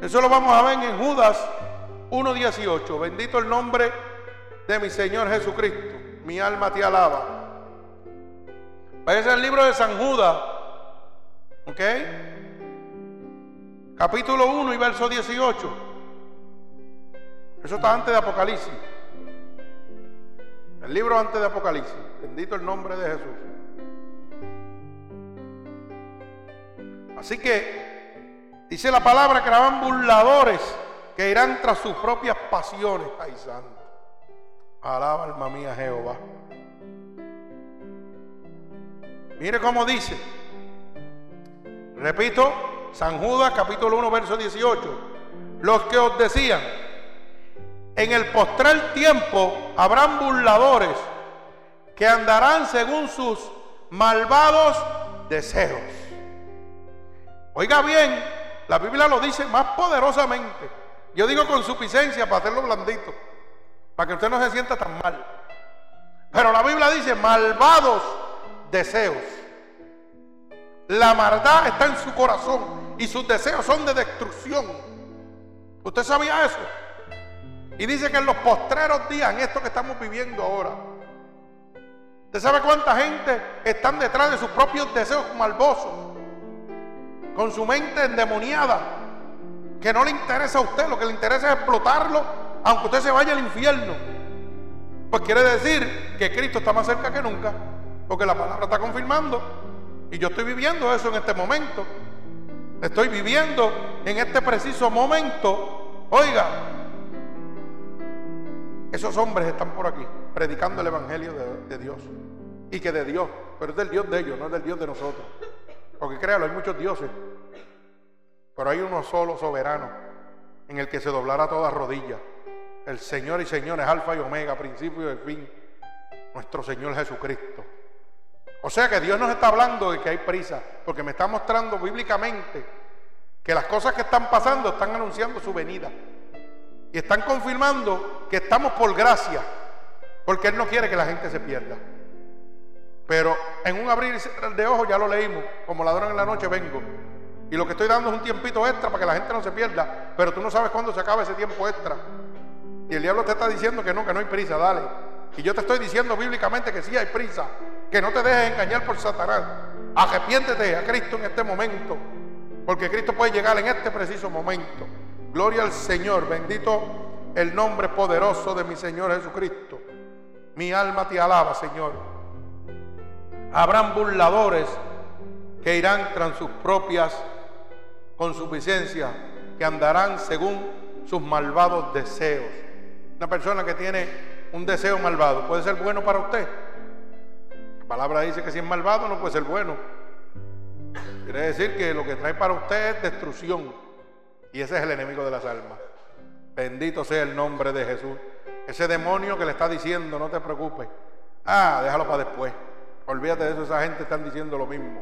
Eso lo vamos a ver en Judas 1.18. Bendito el nombre de mi Señor Jesucristo. Mi alma te alaba. Vaya al libro de San Judas. ¿Ok? Capítulo 1 y verso 18. Eso está antes de Apocalipsis. El libro antes de Apocalipsis. Bendito el nombre de Jesús. Así que dice la palabra que eran burladores que irán tras sus propias pasiones. Ay, santo. Alaba alma mía Jehová. Mire cómo dice. Repito, San Judas capítulo 1 verso 18. Los que os decían, en el postrer tiempo habrán burladores que andarán según sus malvados deseos. Oiga bien, la Biblia lo dice más poderosamente. Yo digo con suficiencia para hacerlo blandito, para que usted no se sienta tan mal. Pero la Biblia dice malvados deseos. La maldad está en su corazón y sus deseos son de destrucción. ¿Usted sabía eso? Y dice que en los postreros días, en esto que estamos viviendo ahora, ¿usted sabe cuánta gente están detrás de sus propios deseos malvosos? Con su mente endemoniada, que no le interesa a usted, lo que le interesa es explotarlo, aunque usted se vaya al infierno. Pues quiere decir que Cristo está más cerca que nunca, porque la palabra está confirmando. Y yo estoy viviendo eso en este momento. Estoy viviendo en este preciso momento. Oiga, esos hombres están por aquí predicando el Evangelio de, Dios. Y que de Dios, pero es del Dios de ellos, no es del Dios de nosotros. Porque créalo, hay muchos dioses. Pero hay uno solo soberano en el que se doblará toda rodilla. El Señor y señores, Alfa y Omega, principio y fin. Nuestro Señor Jesucristo. O sea que Dios nos está hablando de que hay prisa, porque me está mostrando bíblicamente que las cosas que están pasando están anunciando su venida. Y están confirmando que estamos por gracia, porque Él no quiere que la gente se pierda. Pero en un abrir de ojos ya lo leímos, como ladrón en la noche vengo. Y lo que estoy dando es un tiempito extra para que la gente no se pierda, pero tú no sabes cuándo se acaba ese tiempo extra. Y el diablo te está diciendo que no, que no hay prisa, dale. Y yo te estoy diciendo bíblicamente que sí hay prisa, que no te dejes engañar por Satanás. Arrepiéntete a Cristo en este momento, porque Cristo puede llegar en este preciso momento. Gloria al Señor, bendito el nombre poderoso de mi Señor Jesucristo. Mi alma te alaba, Señor. Habrán burladores que irán tras sus propias consuficiencias, que andarán según sus malvados deseos. Una persona que tiene un deseo malvado puede ser bueno para usted. La palabra dice que si es malvado no puede ser bueno. Quiere decir que lo que trae para usted es destrucción. Y ese es el enemigo de las almas. Bendito sea el nombre de Jesús. Ese demonio que le está diciendo, no te preocupes. Ah, déjalo para después. Olvídate de eso, esa gente están diciendo lo mismo.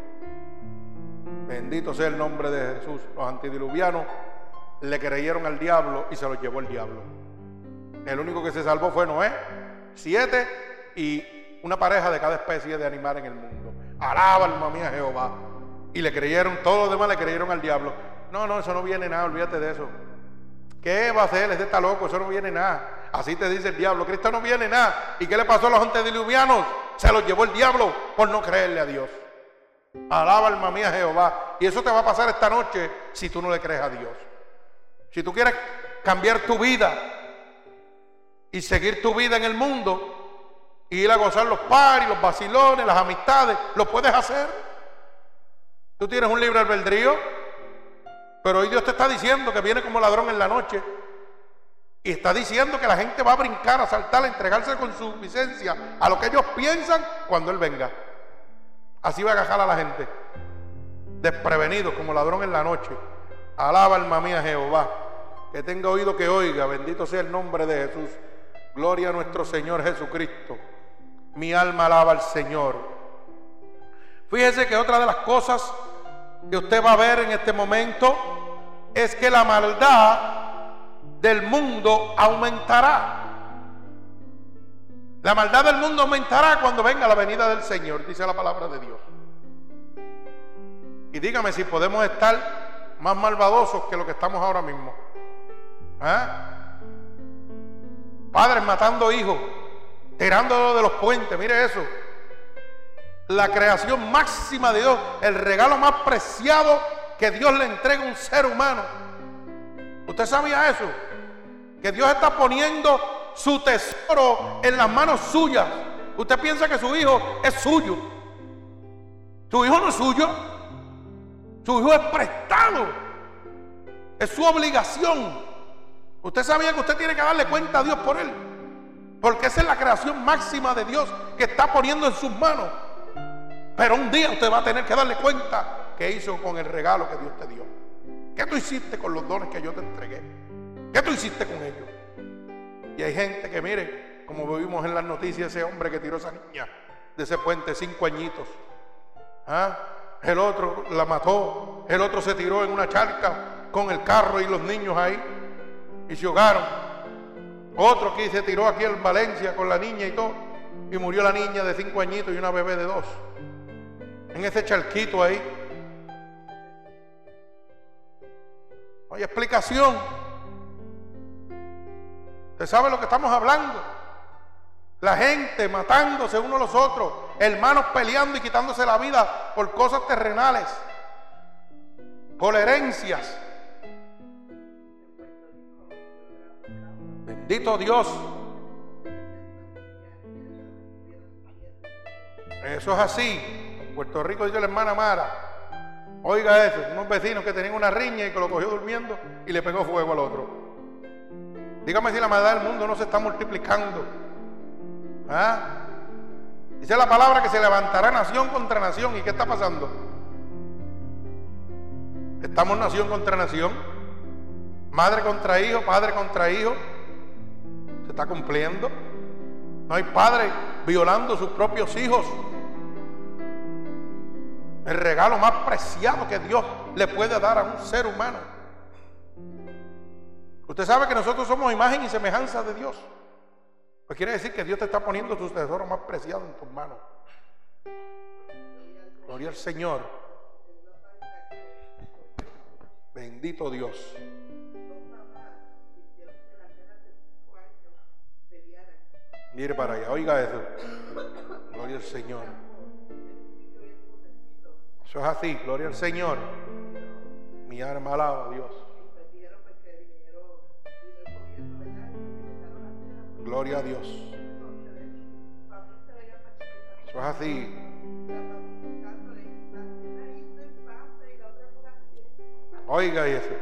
Bendito sea el nombre de Jesús. Los antidiluvianos le creyeron al diablo y se los llevó el diablo. El único que se salvó fue Noé, siete y una pareja de cada especie de animal en el mundo. Alaba alma mía Jehová. Y le creyeron, todos los demás le creyeron al diablo. No, no, eso no viene nada, olvídate de eso. ¿Qué va a hacer? Este está loco, eso no viene nada. Así te dice el diablo, Cristo no viene nada. ¿Y qué le pasó a los antediluvianos? Se los llevó el diablo por no creerle a Dios. Alaba alma mía Jehová. Y eso te va a pasar esta noche si tú no le crees a Dios. Si tú quieres cambiar tu vida y seguir tu vida en el mundo, y ir a gozar los paris, los vacilones, las amistades, lo puedes hacer. Tú tienes un libre albedrío, pero hoy Dios te está diciendo que viene como ladrón en la noche. Y está diciendo que la gente va a brincar, a saltar, a entregarse con su licencia a lo que ellos piensan cuando Él venga. Así va a agajar a la gente. Desprevenidos como ladrón en la noche. Alaba alma mía Jehová. Que tenga oído que oiga. Bendito sea el nombre de Jesús. Gloria a nuestro Señor Jesucristo. Mi alma alaba al Señor. Fíjese que otra de las cosas que usted va a ver en este momento es que la maldad del mundo aumentará. La maldad del mundo aumentará cuando venga la venida del Señor, dice la palabra de Dios. Y dígame si podemos estar más malvadosos que lo que estamos ahora mismo. ¿Ah? Padres matando hijos, tirándolo de los puentes, mire eso. La creación máxima de Dios, el regalo más preciado que Dios le entrega a un ser humano. ¿Usted sabía eso? Que Dios está poniendo su tesoro en las manos suyas. Usted piensa que su hijo es suyo. Su hijo no es suyo. Su hijo es prestado. Es su obligación. Usted sabía que usted tiene que darle cuenta a Dios por él. Porque esa es la creación máxima de Dios que está poniendo en sus manos. Pero un día usted va a tener que darle cuenta qué hizo con el regalo que Dios te dio. ¿Qué tú hiciste con los dones que yo te entregué? ¿Qué tú hiciste con ellos? Y hay gente que, mire, como vimos en las noticias, ese hombre que tiró a esa niña de ese puente, cinco añitos. ¿Ah? El otro la mató, el otro se tiró en una charca con el carro y los niños ahí y se ahogaron. Otro que se tiró aquí en Valencia con la niña y todo. Y murió la niña de cinco añitos y una bebé de dos. En ese charquito ahí. No hay explicación. ¿Usted sabe lo que estamos hablando? La gente matándose unos a los otros, hermanos peleando y quitándose la vida por cosas terrenales, por herencias. Bendito Dios. Eso es así. En Puerto Rico dice la hermana Mara. Oiga eso, unos vecinos que tenían una riña y que lo cogió durmiendo y le pegó fuego al otro. Dígame si la maldad del mundo no se está multiplicando. ¿Ah? Dice la palabra que se levantará nación contra nación. ¿Y qué está pasando? Estamos nación contra nación. Madre contra hijo, padre contra hijo está cumpliendo. No hay padre violando a sus propios hijos. El regalo más preciado que Dios le puede dar a un ser humano. Usted sabe que nosotros somos imagen y semejanza de Dios. Pues quiere decir que Dios te está poniendo tus tesoros más preciados en tus manos. Gloria al Señor. Bendito Dios. Mire para allá, oiga eso. Gloria al Señor. Eso es así, gloria al Señor. Mi alma alaba a Dios. Gloria a Dios. Eso es así. Oiga eso.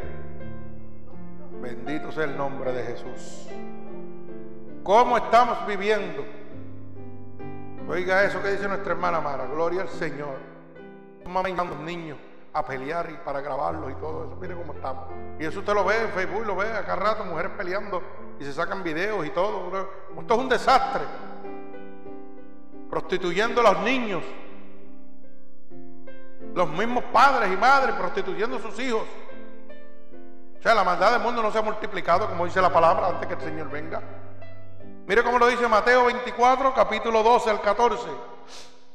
Bendito sea el nombre de Jesús. ¿Cómo estamos viviendo? Oiga eso que dice nuestra hermana Mara, gloria al Señor. A los niños a pelear y para grabarlos y todo eso. Mire cómo estamos. Y eso usted lo ve en Facebook, lo ve acá rato, mujeres peleando y se sacan videos y todo. Esto es un desastre. prostituyendo a los niños, los mismos padres y madres prostituyendo a sus hijos. O sea, la maldad del mundo no se ha multiplicado, como dice la palabra, antes que el Señor venga. Mire cómo lo dice Mateo 24, capítulo 12 al 14.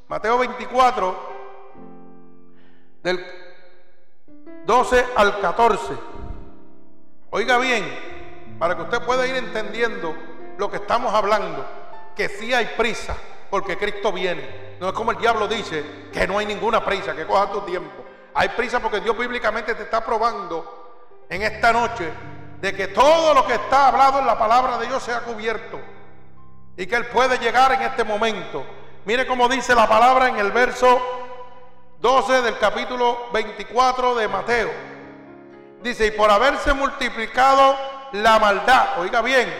Mateo 24, del 12 al 14. Oiga bien, para que usted pueda ir entendiendo lo que estamos hablando, que sí hay prisa, porque Cristo viene. No es como el diablo dice, que no hay ninguna prisa, que coja tu tiempo. Hay prisa porque Dios bíblicamente te está probando en esta noche de que todo lo que está hablado en la palabra de Dios sea cubierto y que Él puede llegar en este momento. Mire cómo dice la palabra en el verso 12 del capítulo 24 de Mateo. Dice, y por haberse multiplicado la maldad, oiga bien,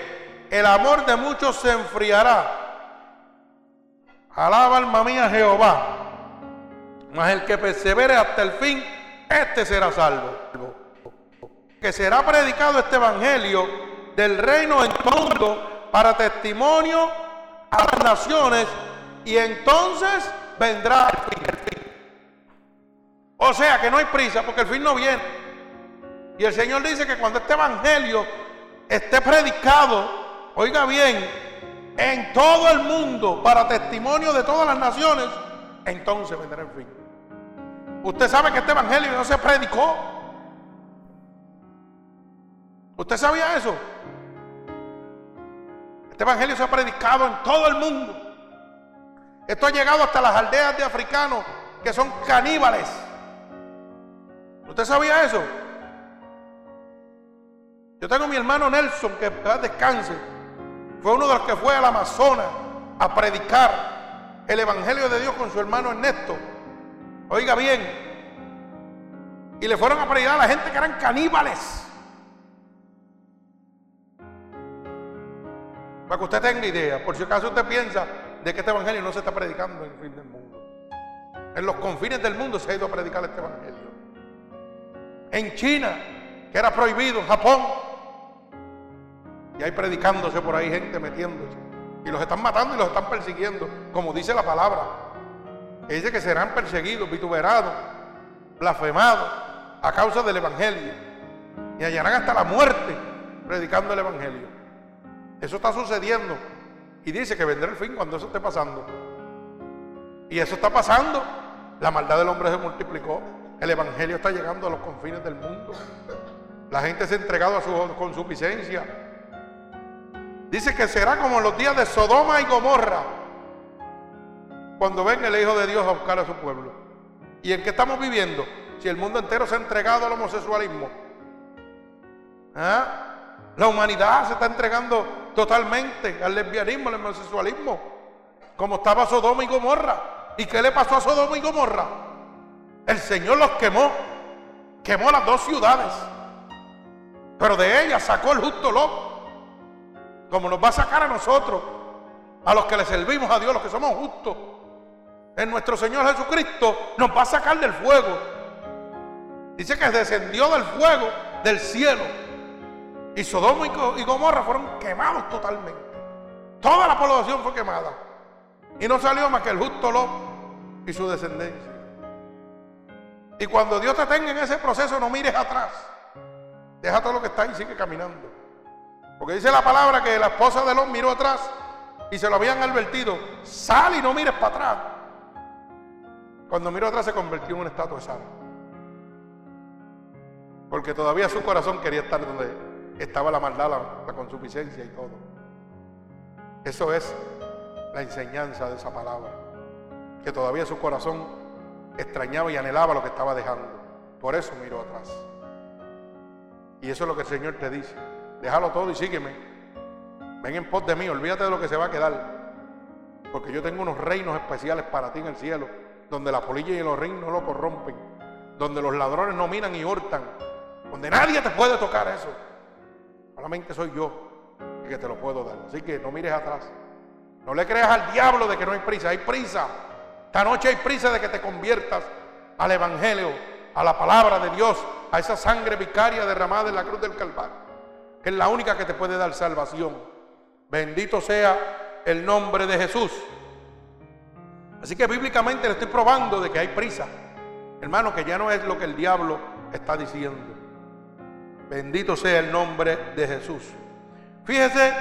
el amor de muchos se enfriará. Alaba alma mía Jehová. Mas el que persevere hasta el fin, este será salvo que será predicado este evangelio del reino en todo para testimonio a las naciones y entonces vendrá el fin. O sea que no hay prisa porque el fin no viene. Y el Señor dice que cuando este evangelio esté predicado, oiga bien, en todo el mundo para testimonio de todas las naciones, entonces vendrá el fin. Usted sabe que este evangelio no se predicó ¿Usted sabía eso? Este evangelio se ha predicado en todo el mundo. Esto ha llegado hasta las aldeas de africanos que son caníbales. ¿Usted sabía eso? Yo tengo a mi hermano Nelson que descanse. Fue uno de los que fue al Amazonas a predicar el evangelio de Dios con su hermano Ernesto. Oiga bien. Y le fueron a predicar a la gente que eran caníbales. Para que usted tenga idea, por si acaso usted piensa de que este evangelio no se está predicando en el fin del mundo. En los confines del mundo se ha ido a predicar este evangelio. En China, que era prohibido, en Japón. Y hay predicándose por ahí gente metiéndose. Y los están matando y los están persiguiendo, como dice la palabra. Que dice que serán perseguidos, vituperados, blasfemados a causa del evangelio. Y hallarán hasta la muerte predicando el evangelio. Eso está sucediendo. Y dice que vendrá el fin cuando eso esté pasando. Y eso está pasando. La maldad del hombre se multiplicó. El Evangelio está llegando a los confines del mundo. La gente se ha entregado a su consuficiencia. Dice que será como los días de Sodoma y Gomorra. Cuando venga el Hijo de Dios a buscar a su pueblo. ¿Y en qué estamos viviendo? Si el mundo entero se ha entregado al homosexualismo. ¿Ah? La humanidad se está entregando totalmente al lesbianismo, al homosexualismo, como estaba Sodoma y Gomorra. ¿Y qué le pasó a Sodoma y Gomorra? El Señor los quemó, quemó las dos ciudades, pero de ellas sacó el justo loco, como nos va a sacar a nosotros, a los que le servimos a Dios, los que somos justos. En nuestro Señor Jesucristo nos va a sacar del fuego. Dice que descendió del fuego del cielo y Sodoma y Gomorra fueron quemados totalmente. Toda la población fue quemada. Y no salió más que el justo Lot y su descendencia. Y cuando Dios te tenga en ese proceso, no mires atrás. Deja todo lo que está y sigue caminando. Porque dice la palabra que la esposa de Lot miró atrás y se lo habían advertido. Sal y no mires para atrás. Cuando miró atrás se convirtió en una estatua de sal. Porque todavía su corazón quería estar donde estaba la maldad, la, consuficiencia y todo. Eso es la enseñanza de esa palabra. Que todavía su corazón extrañaba y anhelaba lo que estaba dejando. Por eso miró atrás. Y eso es lo que el Señor te dice. Déjalo todo y sígueme. Ven en pos de mí, olvídate de lo que se va a quedar. Porque yo tengo unos reinos especiales para ti en el cielo, donde la polilla y los reinos no lo corrompen, donde los ladrones no miran y hurtan, donde nadie te puede tocar eso. Solamente soy yo el que te lo puedo dar. Así que no mires atrás. No le creas al diablo de que no hay prisa. Hay prisa. Esta noche hay prisa de que te conviertas al Evangelio, a la palabra de Dios, a esa sangre vicaria derramada en la cruz del Calvario, que es la única que te puede dar salvación. Bendito sea el nombre de Jesús. Así que bíblicamente le estoy probando de que hay prisa. Hermano, que ya no es lo que el diablo está diciendo. Bendito sea el nombre de Jesús. Fíjese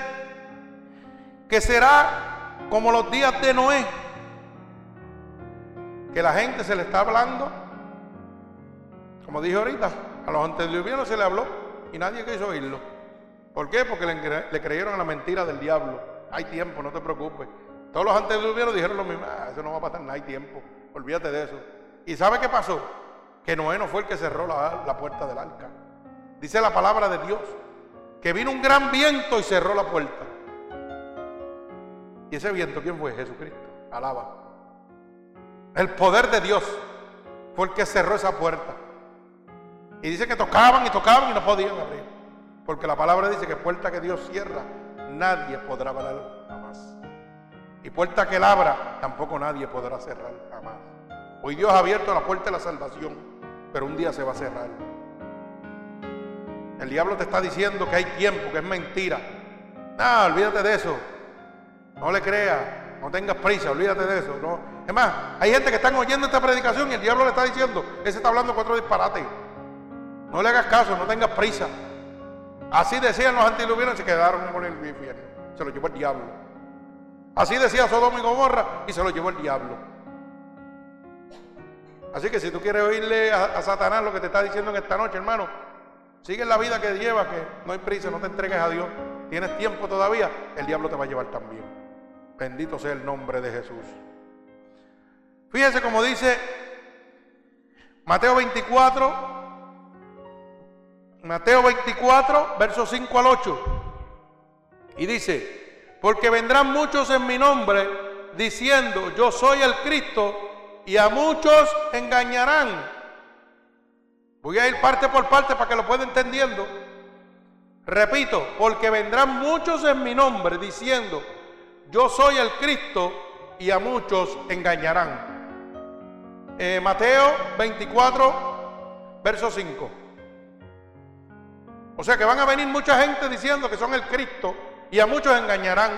que será como los días de Noé, que la gente se le está hablando, como dije ahorita, a los antediluvianos se le habló y nadie quiso oírlo. ¿Por qué? Porque le, creyeron a la mentira del diablo. Hay tiempo, no te preocupes. Todos los antediluvianos dijeron lo mismo, ah, eso no va a pasar, no hay tiempo, olvídate de eso. ¿Y sabe qué pasó? Que Noé no fue el que cerró la, la puerta del arca. Dice la palabra de Dios, que vino un gran viento y cerró la puerta. ¿Y ese viento quién fue? Jesucristo. Alaba. El poder de Dios fue el que cerró esa puerta. Y dice que tocaban y tocaban y no podían abrir. Porque la palabra dice que puerta que Dios cierra, nadie podrá abrir jamás. Y puerta que él abra, tampoco nadie podrá cerrar jamás. Hoy Dios ha abierto la puerta de la salvación, pero un día se va a cerrar. El diablo te está diciendo que hay tiempo, que es mentira. No, olvídate de eso. No le creas, no tengas prisa, olvídate de eso. No. Es más, hay gente que están oyendo esta predicación y el diablo le está diciendo, ese está hablando cuatro disparates. No le hagas caso, no tengas prisa. Así decían los antiluvianos y se quedaron con el infierno. Se lo llevó el diablo. Así decía Sodoma y Gomorra y se lo llevó el diablo. Así que si tú quieres oírle a, a, Satanás lo que te está diciendo en esta noche, hermano, sigue la vida que llevas, que no hay prisa, no te entregues a Dios. Tienes tiempo todavía, el diablo te va a llevar también. Bendito sea el nombre de Jesús. Fíjese como dice Mateo 24, Mateo 24, versos 5 al 8. Y dice, porque vendrán muchos en mi nombre diciendo, yo soy el Cristo, y a muchos engañarán. Voy a ir parte por parte para que lo pueda entendiendo. Repito, porque vendrán muchos en mi nombre diciendo, yo soy el Cristo, y a muchos engañarán. Eh, Mateo 24, verso 5. O sea que van a venir mucha gente diciendo que son el Cristo y a muchos engañarán.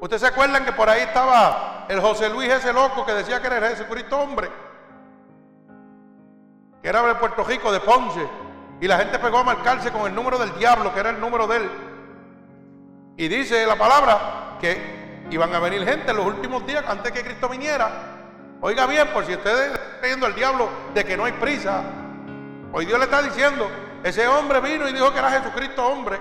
Ustedes se acuerdan que por ahí estaba el José Luis ese loco que decía que era el Jesucristo hombre, que era de Puerto Rico, de Ponce, y la gente pegó a marcarse con el número del diablo, que era el número de él. Y dice la palabra que iban a venir gente en los últimos días antes que Cristo viniera. Oiga bien, por si ustedes están creyendo al diablo de que no hay prisa, hoy Dios le está diciendo ese hombre vino y dijo que era Jesucristo hombre.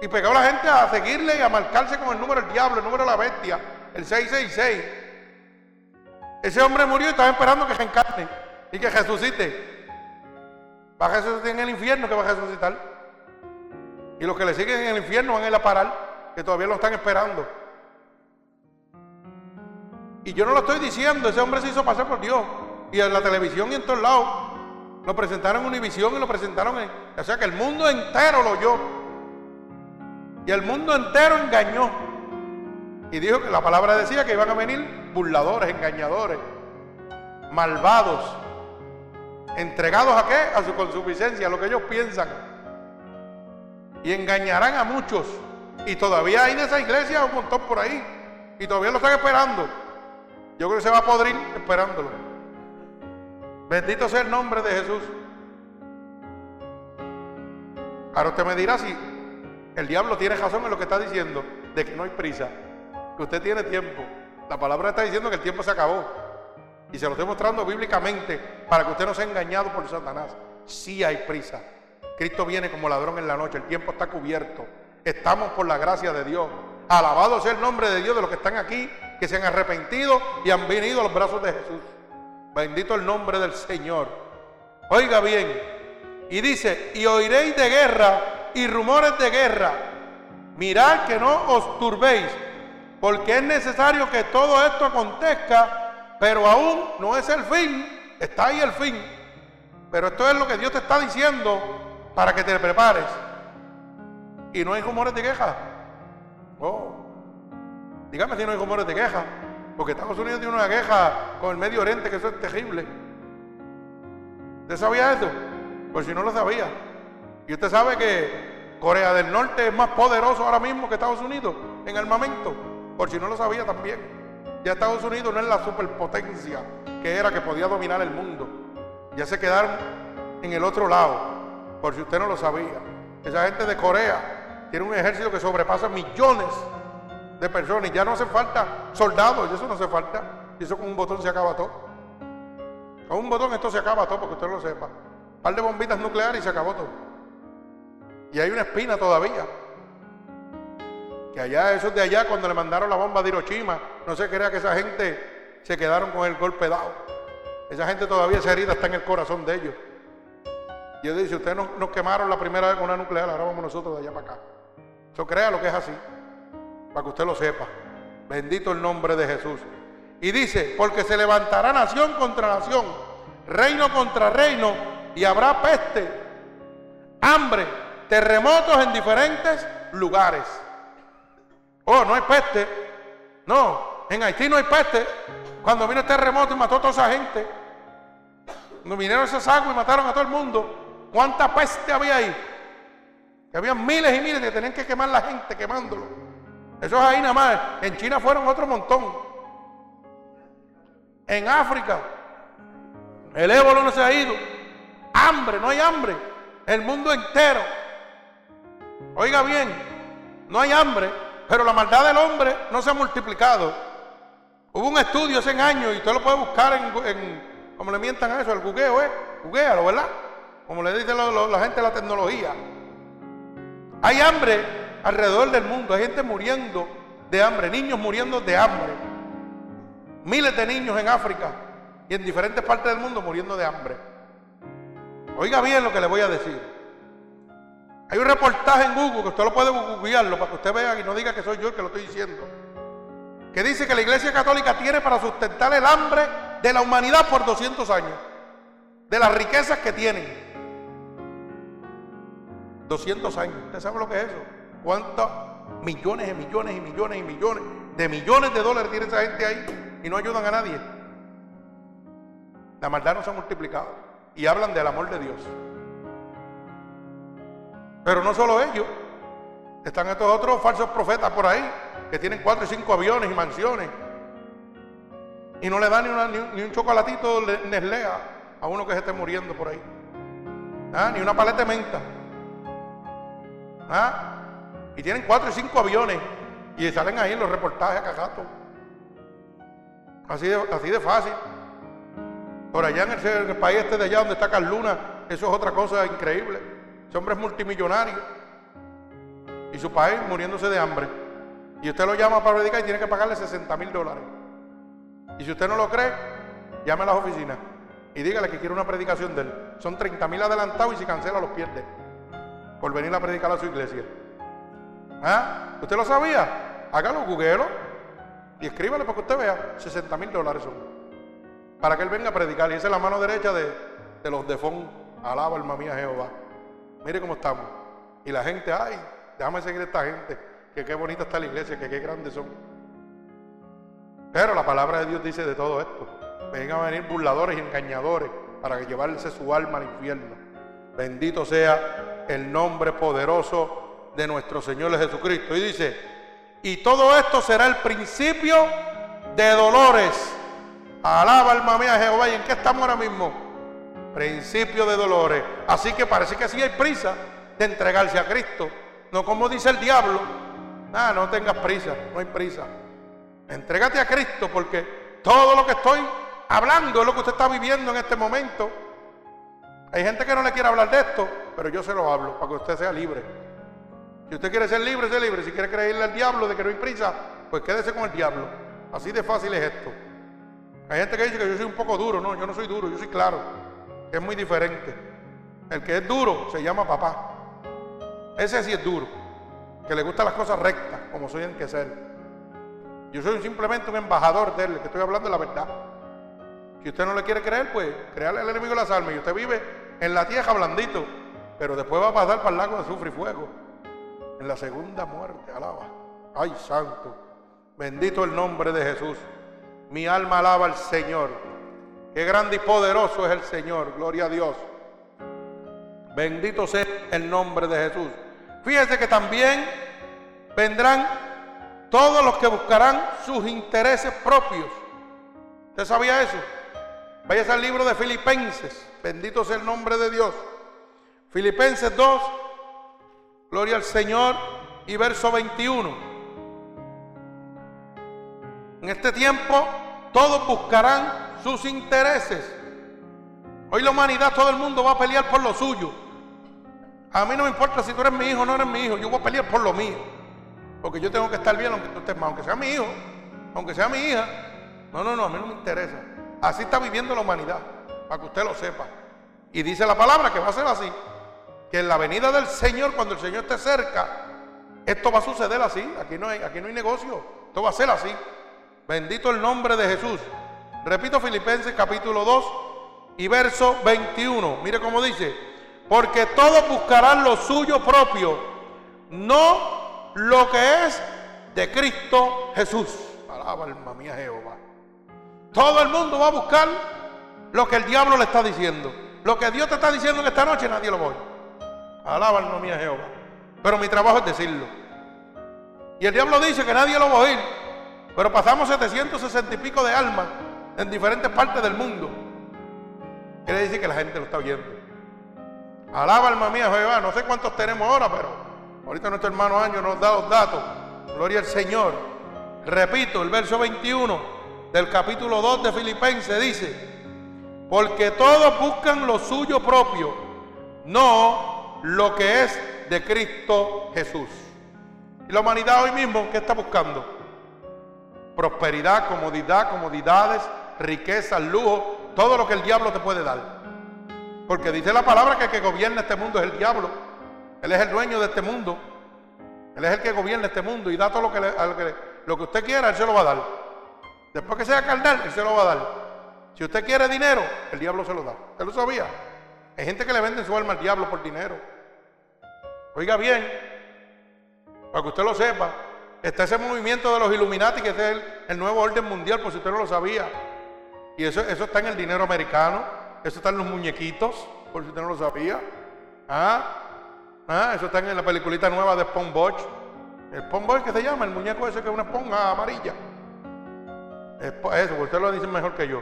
Y pegó a la gente a seguirle y a marcarse con el número del diablo, el número de la bestia, el 666. Ese hombre murió y estaba esperando que se encarne y que resucite. Va a resucitar en el infierno que va a resucitar. Y los que le siguen en el infierno van a ir a parar, que todavía lo están esperando. Y yo no lo estoy diciendo, ese hombre se hizo pasar por Dios. Y en la televisión y en todos lados. Lo presentaron en Univisión y lo presentaron en... O sea que el mundo entero lo oyó. Y el mundo entero engañó. Y dijo que la palabra decía que iban a venir burladores, engañadores, malvados, entregados a qué? A su consuficiencia, a lo que ellos piensan. Y engañarán a muchos. Y todavía hay de esa iglesia un montón por ahí. Y todavía lo están esperando. Yo creo que se va a podrir esperándolo. Bendito sea el nombre de Jesús. Ahora usted me dirá si el diablo tiene razón en lo que está diciendo, de que no hay prisa, que usted tiene tiempo. La palabra está diciendo que el tiempo se acabó. Y se lo estoy mostrando bíblicamente para que usted no sea engañado por Satanás. Sí hay prisa. Cristo viene como ladrón en la noche, el tiempo está cubierto. Estamos por la gracia de Dios. Alabado sea el nombre de Dios de los que están aquí, que se han arrepentido y han venido a los brazos de Jesús. Bendito el nombre del Señor. Oiga bien. Y dice, y oiréis de guerra y rumores de guerra. Mirad que no os turbéis, porque es necesario que todo esto acontezca, pero aún no es el fin. Está ahí el fin. Pero esto es lo que Dios te está diciendo para que te prepares. Y no hay rumores de queja. Oh. Dígame si no hay rumores de queja. Porque Estados Unidos tiene una queja con el Medio Oriente, que eso es terrible. ¿Usted sabía eso? Pues si no lo sabía. Y usted sabe que Corea del Norte es más poderoso ahora mismo que Estados Unidos en armamento. Por si no lo sabía también. Ya Estados Unidos no es la superpotencia que era que podía dominar el mundo. Ya se quedaron en el otro lado, por si usted no lo sabía. Esa gente de Corea tiene un ejército que sobrepasa millones de personas y ya no hace falta soldados, y eso no hace falta. Y eso con un botón se acaba todo. Con un botón esto se acaba todo, porque usted lo sepa. Un par de bombitas nucleares y se acabó todo. Y hay una espina todavía. Allá, esos de allá, cuando le mandaron la bomba de Hiroshima, no se crea que esa gente se quedaron con el golpe dado. Esa gente todavía esa herida está en el corazón de ellos. Y Dios dice, ustedes nos, quemaron la primera vez con una nuclear, ahora vamos nosotros de allá para acá. Eso crea lo que es así, para que usted lo sepa. Bendito el nombre de Jesús. Y dice, porque se levantará nación contra nación, reino contra reino, y habrá peste, hambre, terremotos en diferentes lugares. Oh, no hay peste. No, en Haití no hay peste. Cuando vino el terremoto y mató a toda esa gente. Cuando vinieron esas aguas y mataron a todo el mundo. ¿Cuánta peste había ahí? Que había miles y miles que tenían que quemar la gente quemándolo. Eso es ahí nada más. En China fueron otro montón en África. El ébola no se ha ido. Hambre, no hay hambre. El mundo entero. Oiga bien, no hay hambre, pero la maldad del hombre no se ha multiplicado. Hubo un estudio hace años y usted lo puede buscar en, como le mientan a eso, el googleo, ¿eh? Googlealo, ¿verdad? Como le dice la gente de la tecnología. Hay hambre alrededor del mundo, hay gente muriendo de hambre, niños muriendo de hambre. Miles de niños en África y en diferentes partes del mundo muriendo de hambre. Oiga bien lo que le voy a decir. Hay un reportaje en Google que usted lo puede googlearlo para que usted vea y no diga que soy yo el que lo estoy diciendo. Que dice que la Iglesia Católica tiene para sustentar el hambre de la humanidad por 200 años. De las riquezas que tienen. 200 años. ¿Usted sabe lo que es eso? ¿Cuántos millones y millones y millones y millones de millones de dólares tiene esa gente ahí? y no ayudan a nadie. La maldad no se ha multiplicado y hablan del amor de Dios. Pero no solo ellos, están estos otros falsos profetas por ahí que tienen cuatro y cinco aviones y mansiones y no le dan ni, un chocolatito Nestlé a, uno que se esté muriendo por ahí. ¿Ah? Ni una paleta de menta. ¿Ah? Y tienen cuatro y cinco aviones y salen ahí en los reportajes a rato. Así de, así de fácil. Por allá en el, país este de allá donde está Carluna, eso es otra cosa increíble. Ese hombre es multimillonario. Y su país muriéndose de hambre. Y usted lo llama para predicar y tiene que pagarle 60 mil dólares. Y si usted no lo cree, llame a las oficinas y dígale que quiere una predicación de él. Son 30 mil adelantados y si cancela los pierde. Por venir a predicar a su iglesia. ¿Ah? ¿Usted lo sabía? Hágalo, googleo. Y escríbale para que usted vea, 60 mil dólares son. Para que él venga a predicar. Y esa es la mano derecha de, los de Fon. Alaba alma mía Jehová. Mire cómo estamos. Y la gente, ay, déjame seguir a esta gente. Que qué bonita está la iglesia, que qué grandes son. Pero la palabra de Dios dice de todo esto. Vengan a venir burladores y engañadores para llevarse su alma al infierno. Bendito sea el nombre poderoso de nuestro Señor Jesucristo. Y dice, y todo esto será el principio de dolores. Alaba alma mía Jehová. ¿Y en qué estamos ahora mismo? Principio de dolores. Así que parece que sí hay prisa de entregarse a Cristo. No como dice el diablo. Nada, no tengas prisa, no hay prisa. Entrégate a Cristo porque todo lo que estoy hablando es lo que usted está viviendo en este momento. Hay gente que no le quiere hablar de esto, pero yo se lo hablo para que usted sea libre. Si usted quiere ser libre, sea libre. Si quiere creerle al diablo de que no hay prisa, pues quédese con el diablo. Así de fácil es esto. Hay gente que dice que yo soy un poco duro. No, yo no soy duro, yo soy claro. Es muy diferente. El que es duro se llama papá. Ese sí es duro. Que le gustan las cosas rectas, como soy en que ser. Yo soy simplemente un embajador de él, que estoy hablando de la verdad. Si usted no le quiere creer, pues créale al enemigo las almas. Y usted vive en la tierra blandito, pero después va a pasar para el lago de azufre y fuego en la segunda muerte. Alaba. Ay, santo. Bendito el nombre de Jesús. Mi alma alaba al Señor. Qué grande y poderoso es el Señor. Gloria a Dios. Bendito sea el nombre de Jesús. Fíjese que también vendrán todos los que buscarán sus intereses propios. ¿Usted sabía eso? Vaya al libro de Filipenses. Bendito sea el nombre de Dios. Filipenses 2, gloria al Señor, y verso 21. En este tiempo todos buscarán sus intereses. Hoy la humanidad, todo el mundo va a pelear por lo suyo. A mí no me importa si tú eres mi hijo o no eres mi hijo, yo voy a pelear por lo mío. Porque yo tengo que estar bien aunque tú estés mal, aunque sea mi hijo, aunque sea mi hija. No, no, no, a mí no me interesa. Así está viviendo la humanidad, para que usted lo sepa. Y dice la palabra que va a ser así. Que en la venida del Señor, cuando el Señor esté cerca, esto va a suceder así. Aquí no hay, aquí no hay negocio. Esto va a ser así. Bendito el nombre de Jesús. Repito Filipenses capítulo 2 y verso 21. Mire cómo dice. Porque todos buscarán lo suyo propio, no lo que es de Cristo Jesús. Alaba alma mía Jehová. Todo el mundo va a buscar lo que el diablo le está diciendo. Lo que Dios te está diciendo en esta noche, nadie lo oye. Alaba alma mía Jehová. Pero mi trabajo es decirlo. Y el diablo dice que nadie lo va a oír. Pero pasamos 760 y pico de almas en diferentes partes del mundo. Quiere decir que la gente lo está oyendo. Alaba alma mía Jehová. No sé cuántos tenemos ahora, pero ahorita nuestro hermano Año nos da los datos. Gloria al Señor. Repito, el verso 21 del capítulo 2 de Filipenses dice, porque todos buscan lo suyo propio, no lo que es de Cristo Jesús. Y la humanidad hoy mismo, ¿qué está buscando? prosperidad, comodidad, comodidades, riquezas, lujo, todo lo que el diablo te puede dar. Porque dice la palabra que el que gobierna este mundo es el diablo. Él es el dueño de este mundo. Él es el que gobierna este mundo y da todo lo que, lo que usted quiera, Él se lo va a dar. Después que sea carnal, Él se lo va a dar. Si usted quiere dinero, el diablo se lo da. ¿Usted lo sabía? Hay gente que le vende su alma al diablo por dinero. Oiga bien, para que usted lo sepa, Está ese movimiento de los Illuminati, que es el, nuevo orden mundial, por si usted no lo sabía. Y eso, eso está en el dinero americano, eso está en los muñequitos, por si usted no lo sabía. ¿Ah? ¿Ah? Eso está en la peliculita nueva de SpongeBob. SpongeBob que se llama, el muñeco ese que es una esponja amarilla. Eso, usted lo dice mejor que yo.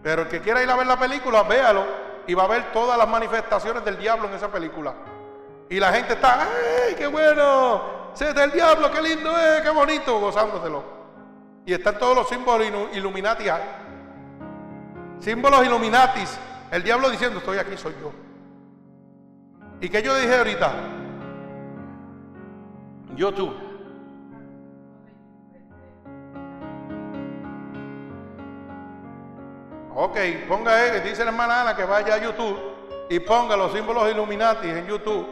Pero el que quiera ir a ver la película, véalo y va a ver todas las manifestaciones del diablo en esa película. Y la gente está, ¡ay, qué bueno! ¡Se del diablo, qué lindo es, qué bonito, gozándoselo. Y están todos los símbolos Illuminati ahí. Símbolos Illuminatis. El diablo diciendo, estoy aquí, soy yo. ¿Y qué yo dije ahorita? Yo tú. Ok, ponga, eh, dice la hermana Ana que vaya a YouTube y ponga los símbolos Illuminati en YouTube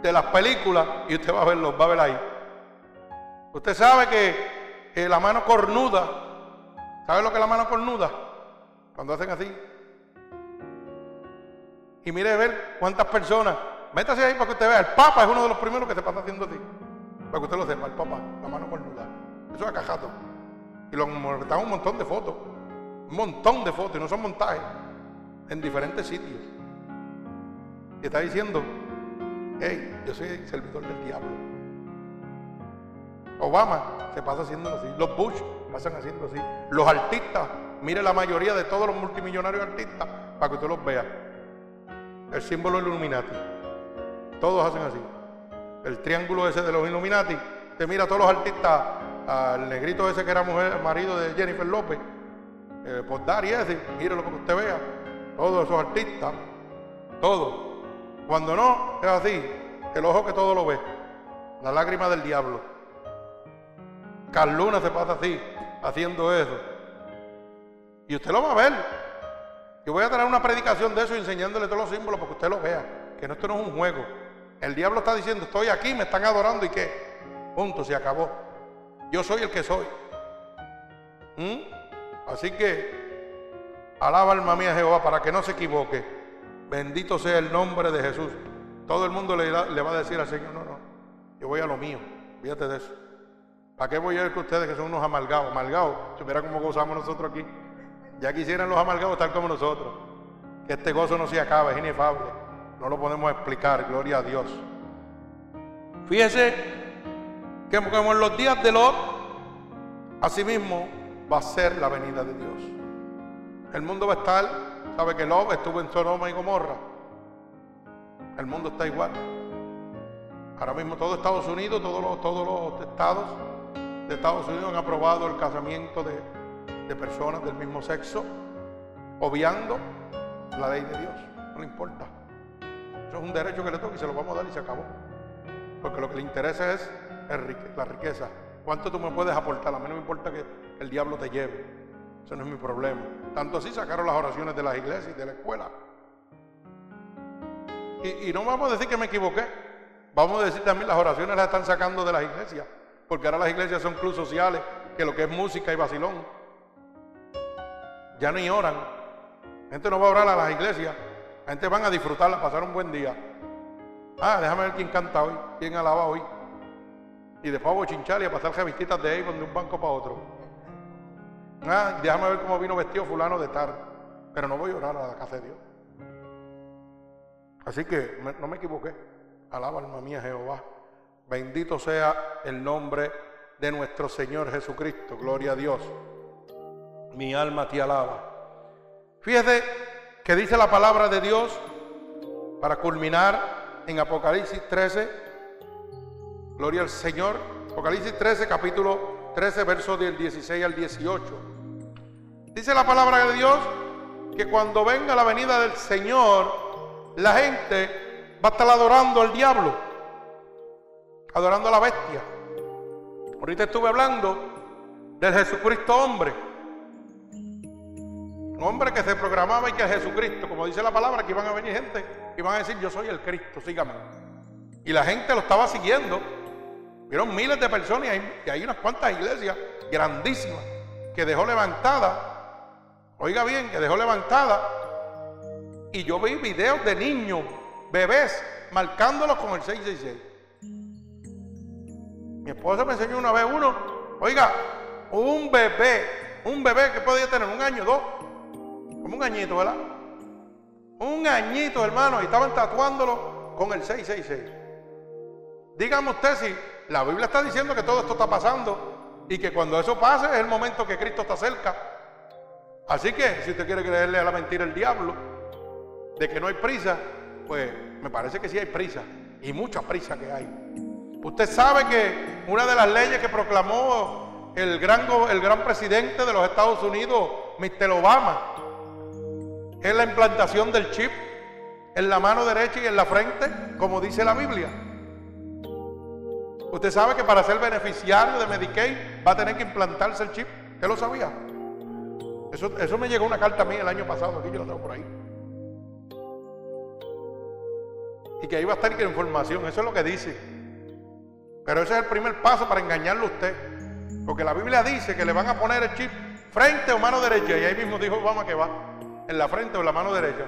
de las películas y usted va a verlos, va a ver ahí. Usted sabe que la mano cornuda, ¿sabe lo que es la mano cornuda? Cuando hacen así. Y mire ver cuántas personas. Métase ahí para que usted vea. El Papa es uno de los primeros que se pasa haciendo así. Para que usted lo sepa, el Papa, la mano cornuda. Eso es acajato. Y lo montan un montón de fotos. Un montón de fotos, y no son montajes. En diferentes sitios. Y está diciendo hey, yo soy servidor del diablo. Obama se pasa haciendo así, los Bush pasan haciendo así, los artistas, mire la mayoría de todos los multimillonarios artistas, para que usted los vea. El símbolo Illuminati. Todos hacen así. El triángulo ese de los Illuminati. Usted mira a todos los artistas, al negrito ese que era mujer, marido de Jennifer López, eh, por dar y ese, mire lo que usted vea. Todos esos artistas, todos cuando no, es así, el ojo que todo lo ve, la lágrima del diablo. Carluna se pasa así, haciendo eso. Y usted lo va a ver. Yo voy a traer una predicación de eso enseñándole todos los símbolos para que usted lo vea. Que esto no es un juego. El diablo está diciendo, estoy aquí, me están adorando y qué. Punto, se acabó. Yo soy el que soy. ¿Mm? Así que, alaba alma mía Jehová para que no se equivoque. Bendito sea el nombre de Jesús. Todo el mundo le, va a decir al Señor, no, no, yo voy a lo mío, fíjate de eso. ¿Para qué voy a ir con ustedes que son unos amargados? Amargados, si mira cómo gozamos nosotros aquí. Ya quisieran los amargados estar como nosotros. Que este gozo no se acabe, es inefable. No lo podemos explicar, gloria a Dios. Fíjese que como en los días de Lot, asimismo va a ser la venida de Dios. El mundo va a estar, sabe que Lot estuvo en Sodoma y Gomorra. El mundo está igual. Ahora mismo todo Estados Unidos, todos los, todos los estados de Estados Unidos han aprobado el casamiento de, de personas del mismo sexo, obviando la ley de Dios. No le importa. Eso es un derecho que le toca y se lo vamos a dar y se acabó. Porque lo que le interesa es la riqueza. ¿Cuánto tú me puedes aportar? A mí no me importa que el diablo te lleve. Eso no es mi problema. Tanto así sacaron las oraciones de las iglesias y de la escuela. Y, no vamos a decir que me equivoqué. Vamos a decir también las oraciones las están sacando de las iglesias. Porque ahora las iglesias son clubes sociales, que lo que es música y vacilón. Ya ni oran. La gente no va a orar a las iglesias. La gente van a disfrutarla, pasar un buen día. Ah, déjame ver quién canta hoy, quién alaba hoy. Y después a chinchar y a pasar revistitas de ahí de un banco para otro. Ah, déjame ver cómo vino vestido fulano de tarde. Pero no voy a orar a la casa de Dios. Así que no me equivoqué. Alaba alma mía Jehová. Bendito sea el nombre de nuestro Señor Jesucristo. Gloria a Dios. Mi alma te alaba. Fíjese que dice la palabra de Dios para culminar en Apocalipsis 13. Gloria al Señor. Apocalipsis 13, capítulo 13, versos del 16 al 18. Dice la palabra de Dios que cuando venga la venida del Señor, la gente va a estar adorando al diablo, adorando a la bestia. Ahorita estuve hablando del Jesucristo hombre hombre que se programaba y que Jesucristo, como dice la palabra, que iban a venir gente y iban a decir, yo soy el Cristo, sígame. Y la gente lo estaba siguiendo. Vieron miles de personas y hay, y hay unas cuantas iglesias grandísimas que dejó levantada. Oiga bien, que dejó levantada. Y yo vi videos de niños, bebés, marcándolos con el 666. Mi esposa me enseñó una vez uno, oiga, un bebé, un bebé que podía tener un año, dos, como un añito, ¿verdad? Un añito, hermano, y estaban tatuándolo con el 666. Dígame usted si la Biblia está diciendo que todo esto está pasando y que cuando eso pase es el momento que Cristo está cerca. Así que si usted quiere creerle a la mentira el diablo de que no hay prisa, pues me parece que sí hay prisa y mucha prisa que hay. Usted sabe que una de las leyes que proclamó el gran, el gran presidente de los Estados Unidos, Mr. Obama, es la implantación del chip en la mano derecha y en la frente, como dice la Biblia. Usted sabe que para ser beneficiario de Medicaid va a tener que implantarse el chip. ¿Usted lo sabía? Eso, eso me llegó una carta a mí el año pasado, aquí yo lo tengo por ahí. Y que ahí va a estar la información, eso es lo que dice. Pero ese es el primer paso para engañarlo a usted. Porque la Biblia dice que le van a poner el chip frente o mano derecha. Y ahí mismo dijo Obama que va en la frente o en la mano derecha.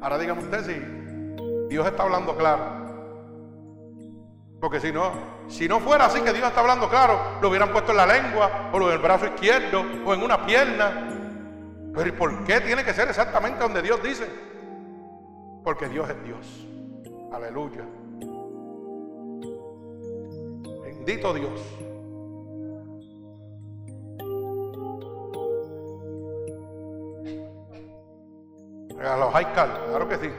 Ahora dígame usted si Dios está hablando claro. Porque si no, si no fuera así que Dios está hablando claro, lo hubieran puesto en la lengua, o en el brazo izquierdo, o en una pierna. Pero ¿y por qué tiene que ser exactamente donde Dios dice? Porque Dios es Dios. Aleluya. Bendito Dios. A los high claro que sí.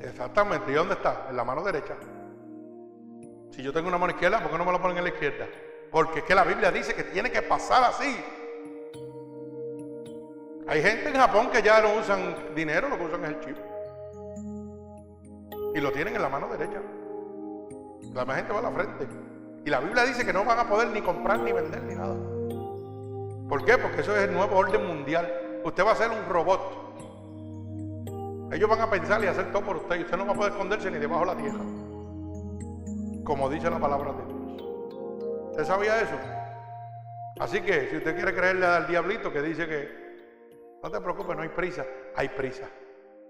Exactamente. ¿Y dónde está? En la mano derecha. Si yo tengo una mano izquierda, ¿por qué no me la ponen en la izquierda? Porque es que la Biblia dice que tiene que pasar así. Hay gente en Japón que ya no usan dinero, lo que usan es el chip. Y lo tienen en la mano derecha. La gente va a la frente. Y la Biblia dice que no van a poder ni comprar ni vender ni nada. ¿Por qué? Porque eso es el nuevo orden mundial. Usted va a ser un robot. Ellos van a pensar y hacer todo por usted y usted no va a poder esconderse ni debajo de la tierra. Como dice la palabra de Dios. ¿Usted sabía eso? Así que si usted quiere creerle al diablito que dice que no te preocupes, no hay prisa, hay prisa.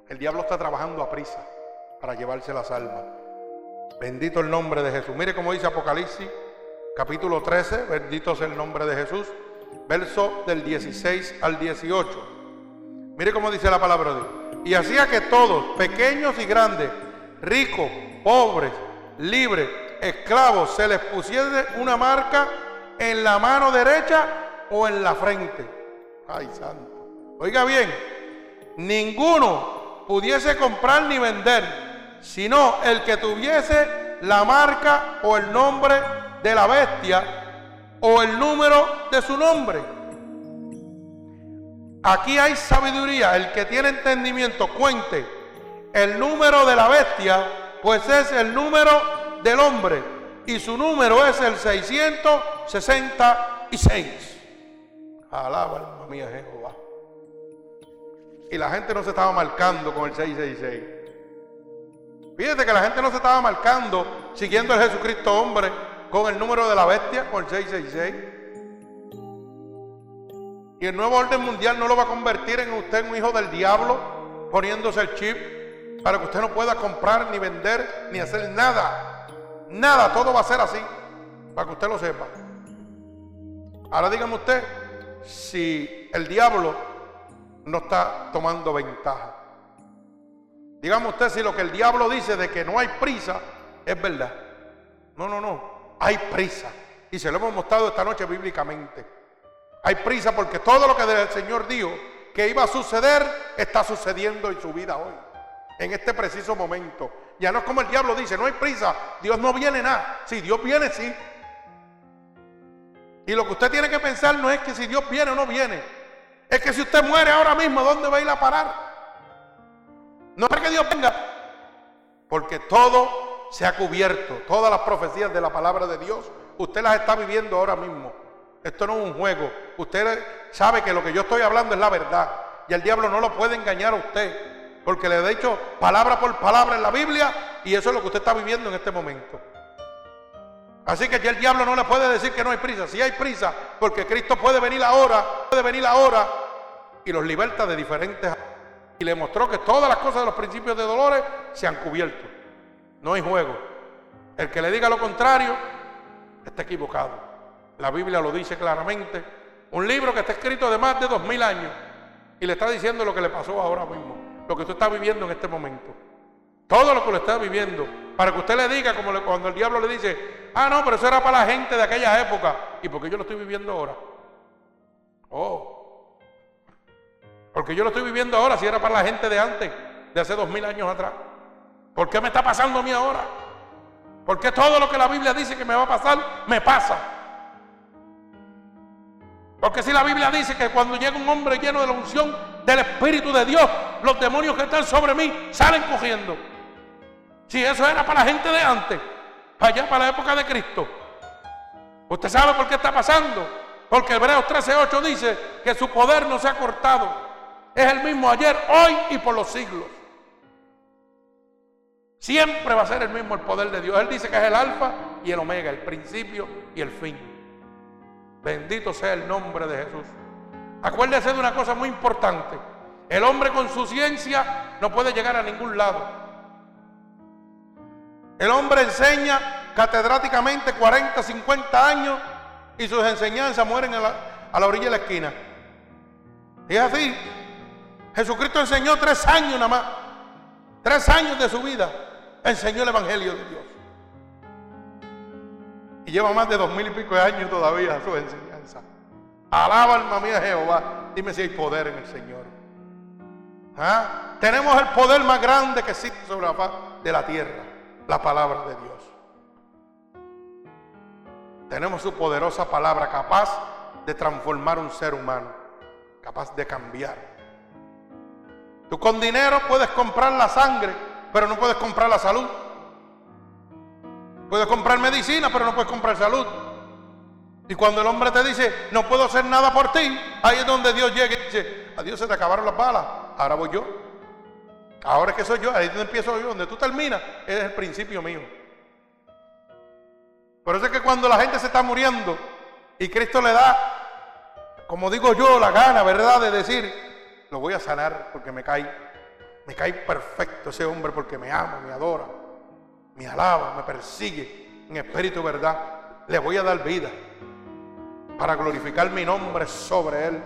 El diablo está trabajando a prisa para llevarse las almas. Bendito el nombre de Jesús. Mire cómo dice Apocalipsis, capítulo 13, bendito es el nombre de Jesús verso del 16 al 18. Mire cómo dice la palabra de Dios. Y hacía que todos, pequeños y grandes, ricos, pobres, libres, esclavos, se les pusiese una marca en la mano derecha o en la frente. Ay, santo. Oiga bien, ninguno pudiese comprar ni vender, sino el que tuviese la marca o el nombre de la bestia o el número de su nombre. Aquí hay sabiduría. El que tiene entendimiento, cuente el número de la bestia, pues es el número del hombre. Y su número es el 666. Alaba alma mía Jehová. Y la gente no se estaba marcando con el 666. Fíjate que la gente no se estaba marcando siguiendo el Jesucristo hombre con el número de la bestia, con el 666. Y el nuevo orden mundial no lo va a convertir en usted un hijo del diablo poniéndose el chip para que usted no pueda comprar ni vender ni hacer nada. Nada, todo va a ser así, para que usted lo sepa. Ahora dígame usted si el diablo no está tomando ventaja. Dígame usted si lo que el diablo dice de que no hay prisa es verdad. No, no, no, hay prisa. Y se lo hemos mostrado esta noche bíblicamente. Hay prisa porque todo lo que el Señor dijo que iba a suceder está sucediendo en su vida hoy. En este preciso momento. Ya no es como el diablo dice, no hay prisa, Dios no viene nada. Si Dios viene, sí. Y lo que usted tiene que pensar no es que si Dios viene o no viene. Es que si usted muere ahora mismo, ¿dónde va a ir a parar? No es que Dios venga. Porque todo se ha cubierto. Todas las profecías de la palabra de Dios, usted las está viviendo ahora mismo. Esto no es un juego. Usted sabe que lo que yo estoy hablando es la verdad. Y el diablo no lo puede engañar a usted. Porque le he dicho palabra por palabra en la Biblia y eso es lo que usted está viviendo en este momento. Así que ya el diablo no le puede decir que no hay prisa. Si hay prisa, porque Cristo puede venir ahora, puede venir ahora y los liberta de diferentes. Y le mostró que todas las cosas de los principios de dolores se han cubierto. No hay juego. El que le diga lo contrario está equivocado. La Biblia lo dice claramente. Un libro que está escrito de más de dos mil años y le está diciendo lo que le pasó ahora mismo, lo que usted está viviendo en este momento. Todo lo que lo está viviendo. Para que usted le diga, como cuando el diablo le dice, ah, no, pero eso era para la gente de aquella época. ¿Y por qué yo lo estoy viviendo ahora? Oh. Porque yo lo estoy viviendo ahora si era para la gente de antes, de hace dos mil años atrás. ¿Por qué me está pasando a mí ahora? Porque todo lo que la Biblia dice que me va a pasar, me pasa. Porque si la Biblia dice que cuando llega un hombre lleno de la unción del Espíritu de Dios, los demonios que están sobre mí salen cogiendo. Si eso era para la gente de antes, para allá, para la época de Cristo. ¿Usted sabe por qué está pasando? Porque Hebreos 13:8 dice que su poder no se ha cortado. Es el mismo ayer, hoy y por los siglos. Siempre va a ser el mismo el poder de Dios. Él dice que es el alfa y el omega, el principio y el fin. Bendito sea el nombre de Jesús. Acuérdese de una cosa muy importante. El hombre con su ciencia no puede llegar a ningún lado. El hombre enseña catedráticamente 40, 50 años y sus enseñanzas mueren a la, orilla de la esquina. Y es así. Jesucristo enseñó tres años nada más. Tres años de su vida enseñó el Evangelio de Dios. Y lleva más de dos mil y pico de años todavía su enseñanza. Alaba alma mía Jehová. Dime si hay poder en el Señor. ¿Ah? Tenemos el poder más grande que existe sobre la faz de la tierra. La palabra de Dios. Tenemos su poderosa palabra capaz de transformar un ser humano. Capaz de cambiar. Tú con dinero puedes comprar la sangre, pero no puedes comprar la salud. Puedes comprar medicina, pero no puedes comprar salud. Y cuando el hombre te dice, no puedo hacer nada por ti, ahí es donde Dios llega y dice, a Dios se te acabaron las balas, ahora voy yo. Ahora es que soy yo, ahí donde empiezo yo, donde tú terminas, es el principio mío. Por eso es que cuando la gente se está muriendo y Cristo le da, como digo yo, la gana, ¿verdad?, de decir, lo voy a sanar porque me cae, me cae perfecto ese hombre porque me ama, me adora me alaba, me persigue en espíritu verdad, le voy a dar vida para glorificar mi nombre sobre él.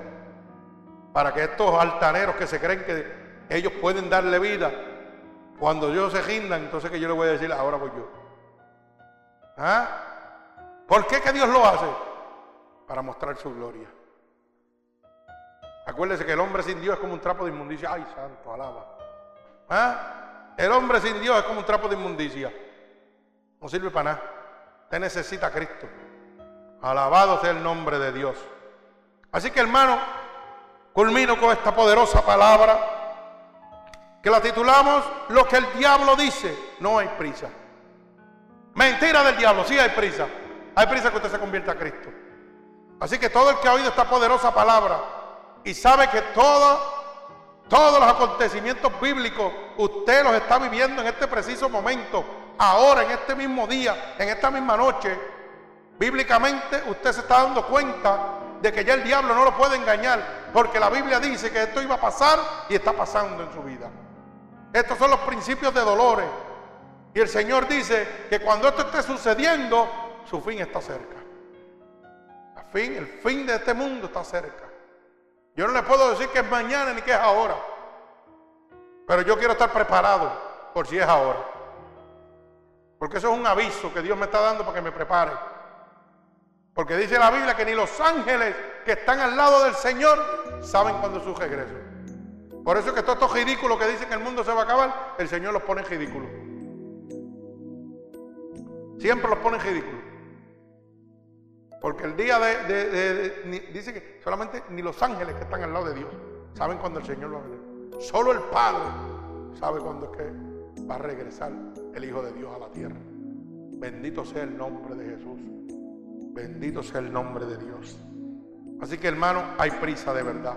Para que estos altaneros que se creen que ellos pueden darle vida, Cuando Dios se rinda, entonces que yo le voy a decir, ahora voy yo. ¿Ah? ¿Por qué que Dios lo hace? Para mostrar su gloria. Acuérdese que el hombre sin Dios es como un trapo de inmundicia. Ay, santo, alaba. ¿Ah? El hombre sin Dios es como un trapo de inmundicia. No sirve para nada. Usted necesita a Cristo. Alabado sea el nombre de Dios. Así que hermano, culmino con esta poderosa palabra que la titulamos Lo que el diablo dice, no hay prisa. Mentira del diablo, sí hay prisa. Hay prisa que usted se convierta a Cristo. Así que todo el que ha oído esta poderosa palabra y sabe que todo, todos los acontecimientos bíblicos usted los está viviendo en este preciso momento, ahora, en este mismo día, en esta misma noche, bíblicamente usted se está dando cuenta de que ya el diablo no lo puede engañar, porque la Biblia dice que esto iba a pasar y está pasando en su vida. Estos son los principios de dolores. Y el Señor dice que cuando esto esté sucediendo, su fin está cerca. El fin, de este mundo está cerca. Yo no le puedo decir que es mañana ni que es ahora. Pero yo quiero estar preparado por si es ahora. Porque eso es un aviso que Dios me está dando para que me prepare. Porque dice la Biblia que ni los ángeles que están al lado del Señor saben cuándo es su regreso. Por eso es que todos estos ridículos que dicen que el mundo se va a acabar, el Señor los pone en ridículo. Siempre los pone en ridículo. Porque el día de, dice que solamente ni los ángeles que están al lado de Dios saben cuándo el Señor va a venir. Solo el Padre sabe cuándo es que va a regresar el Hijo de Dios a la tierra. Bendito sea el nombre de Jesús. Bendito sea el nombre de Dios. Así que hermano, hay prisa de verdad.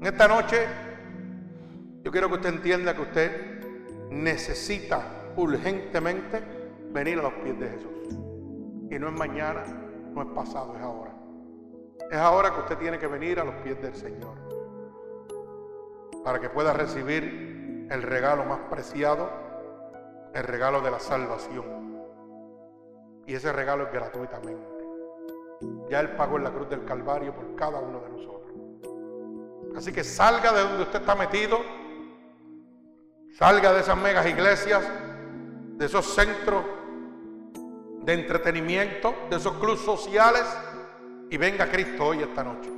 En esta noche yo quiero que usted entienda que usted necesita urgentemente venir a los pies de Jesús. Y no es mañana, no es pasado, es ahora. Es ahora que usted tiene que venir a los pies del Señor. Para que pueda recibir el regalo más preciado, el regalo de la salvación. Y ese regalo es gratuitamente. Ya Él pagó en la cruz del Calvario por cada uno de nosotros. Así que salga de donde usted está metido Salga de esas megas iglesias, de esos centros de entretenimiento, de esos clubes sociales y venga Cristo hoy esta noche.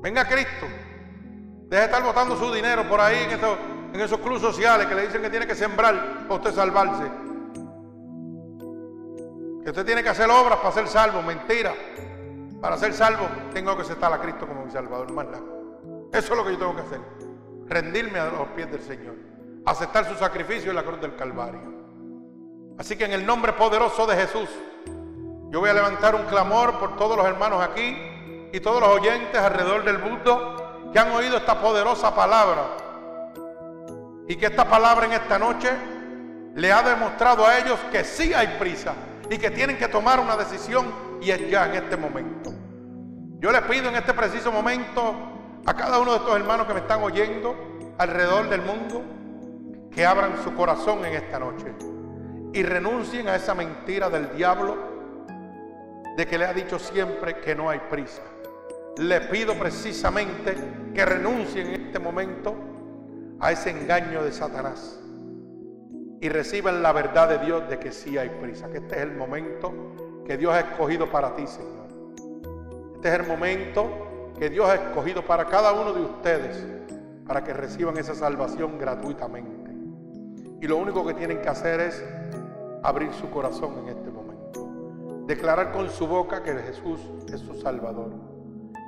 Venga Cristo. Deje de estar botando su dinero por ahí en esos, clubes sociales que le dicen que tiene que sembrar para usted salvarse. Que usted tiene que hacer obras para ser salvo. Mentira. Para ser salvo tengo que aceptar a Cristo como mi Salvador. Más Eso es lo que yo tengo que hacer. Rendirme a los pies del Señor aceptar su sacrificio en la cruz del Calvario. Así que en el nombre poderoso de Jesús, yo voy a levantar un clamor por todos los hermanos aquí y todos los oyentes alrededor del mundo que han oído esta poderosa palabra. Y que esta palabra en esta noche le ha demostrado a ellos que sí hay prisa y que tienen que tomar una decisión y es ya en este momento. Yo les pido en este preciso momento a cada uno de estos hermanos que me están oyendo alrededor del mundo, que abran su corazón en esta noche y renuncien a esa mentira del diablo de que le ha dicho siempre que no hay prisa. Le pido precisamente que renuncien en este momento a ese engaño de Satanás y reciban la verdad de Dios de que sí hay prisa, que este es el momento que Dios ha escogido para ti, Señor. Este es el momento que Dios ha escogido para cada uno de ustedes para que reciban esa salvación gratuitamente. Y lo único que tienen que hacer es abrir su corazón en este momento. Declarar con su boca que Jesús es su Salvador.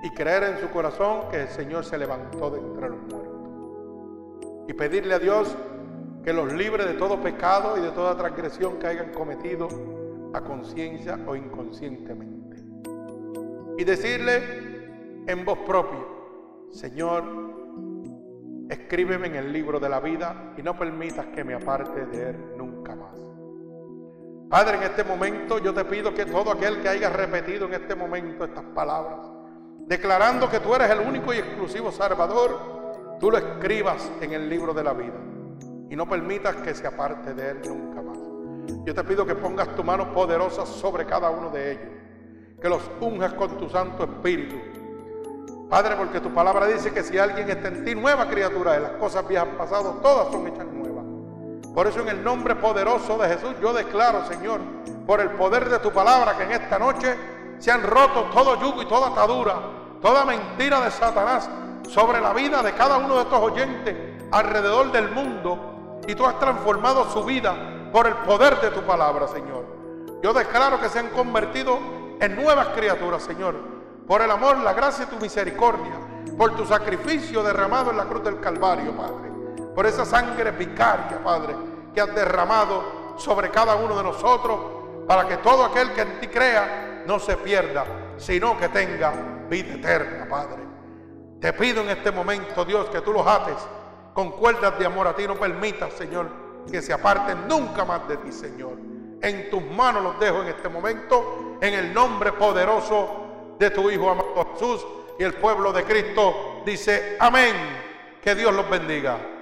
Y creer en su corazón que el Señor se levantó de entre los muertos. Y pedirle a Dios que los libre de todo pecado y de toda transgresión que hayan cometido a conciencia o inconscientemente. Y decirle en voz propia, Señor, Escríbeme en el libro de la vida y no permitas que me aparte de él nunca. Padre, en este momento yo te pido que todo aquel que haya repetido en este momento estas palabras, declarando que tú eres el único y exclusivo Salvador, tú lo escribas en el libro de la vida y no permitas que se aparte de él nunca más. Yo te pido que pongas tu mano poderosa sobre cada uno de ellos, que los unjas con tu Santo Espíritu Padre, porque tu palabra dice que si alguien está en ti, nueva criatura de las cosas viejas pasadas, todas son hechas nuevas. Por eso en el nombre poderoso de Jesús yo declaro, Señor, por el poder de tu palabra, que en esta noche se han roto todo yugo y toda atadura, toda mentira de Satanás sobre la vida de cada uno de estos oyentes alrededor del mundo. Y tú has transformado su vida por el poder de tu palabra, Señor. Yo declaro que se han convertido en nuevas criaturas, Señor, por el amor, la gracia y tu misericordia, por tu sacrificio derramado en la cruz del Calvario, Padre, por esa sangre vicaria, Padre, que has derramado sobre cada uno de nosotros, para que todo aquel que en ti crea no se pierda, sino que tenga vida eterna, Padre. Te pido en este momento, Dios, que tú los ates con cuerdas de amor a ti, no permitas, Señor, que se aparten nunca más de ti, Señor. En tus manos los dejo en este momento, en el nombre poderoso de tu Hijo amado Jesús. Y el pueblo de Cristo dice, amén. Que Dios los bendiga.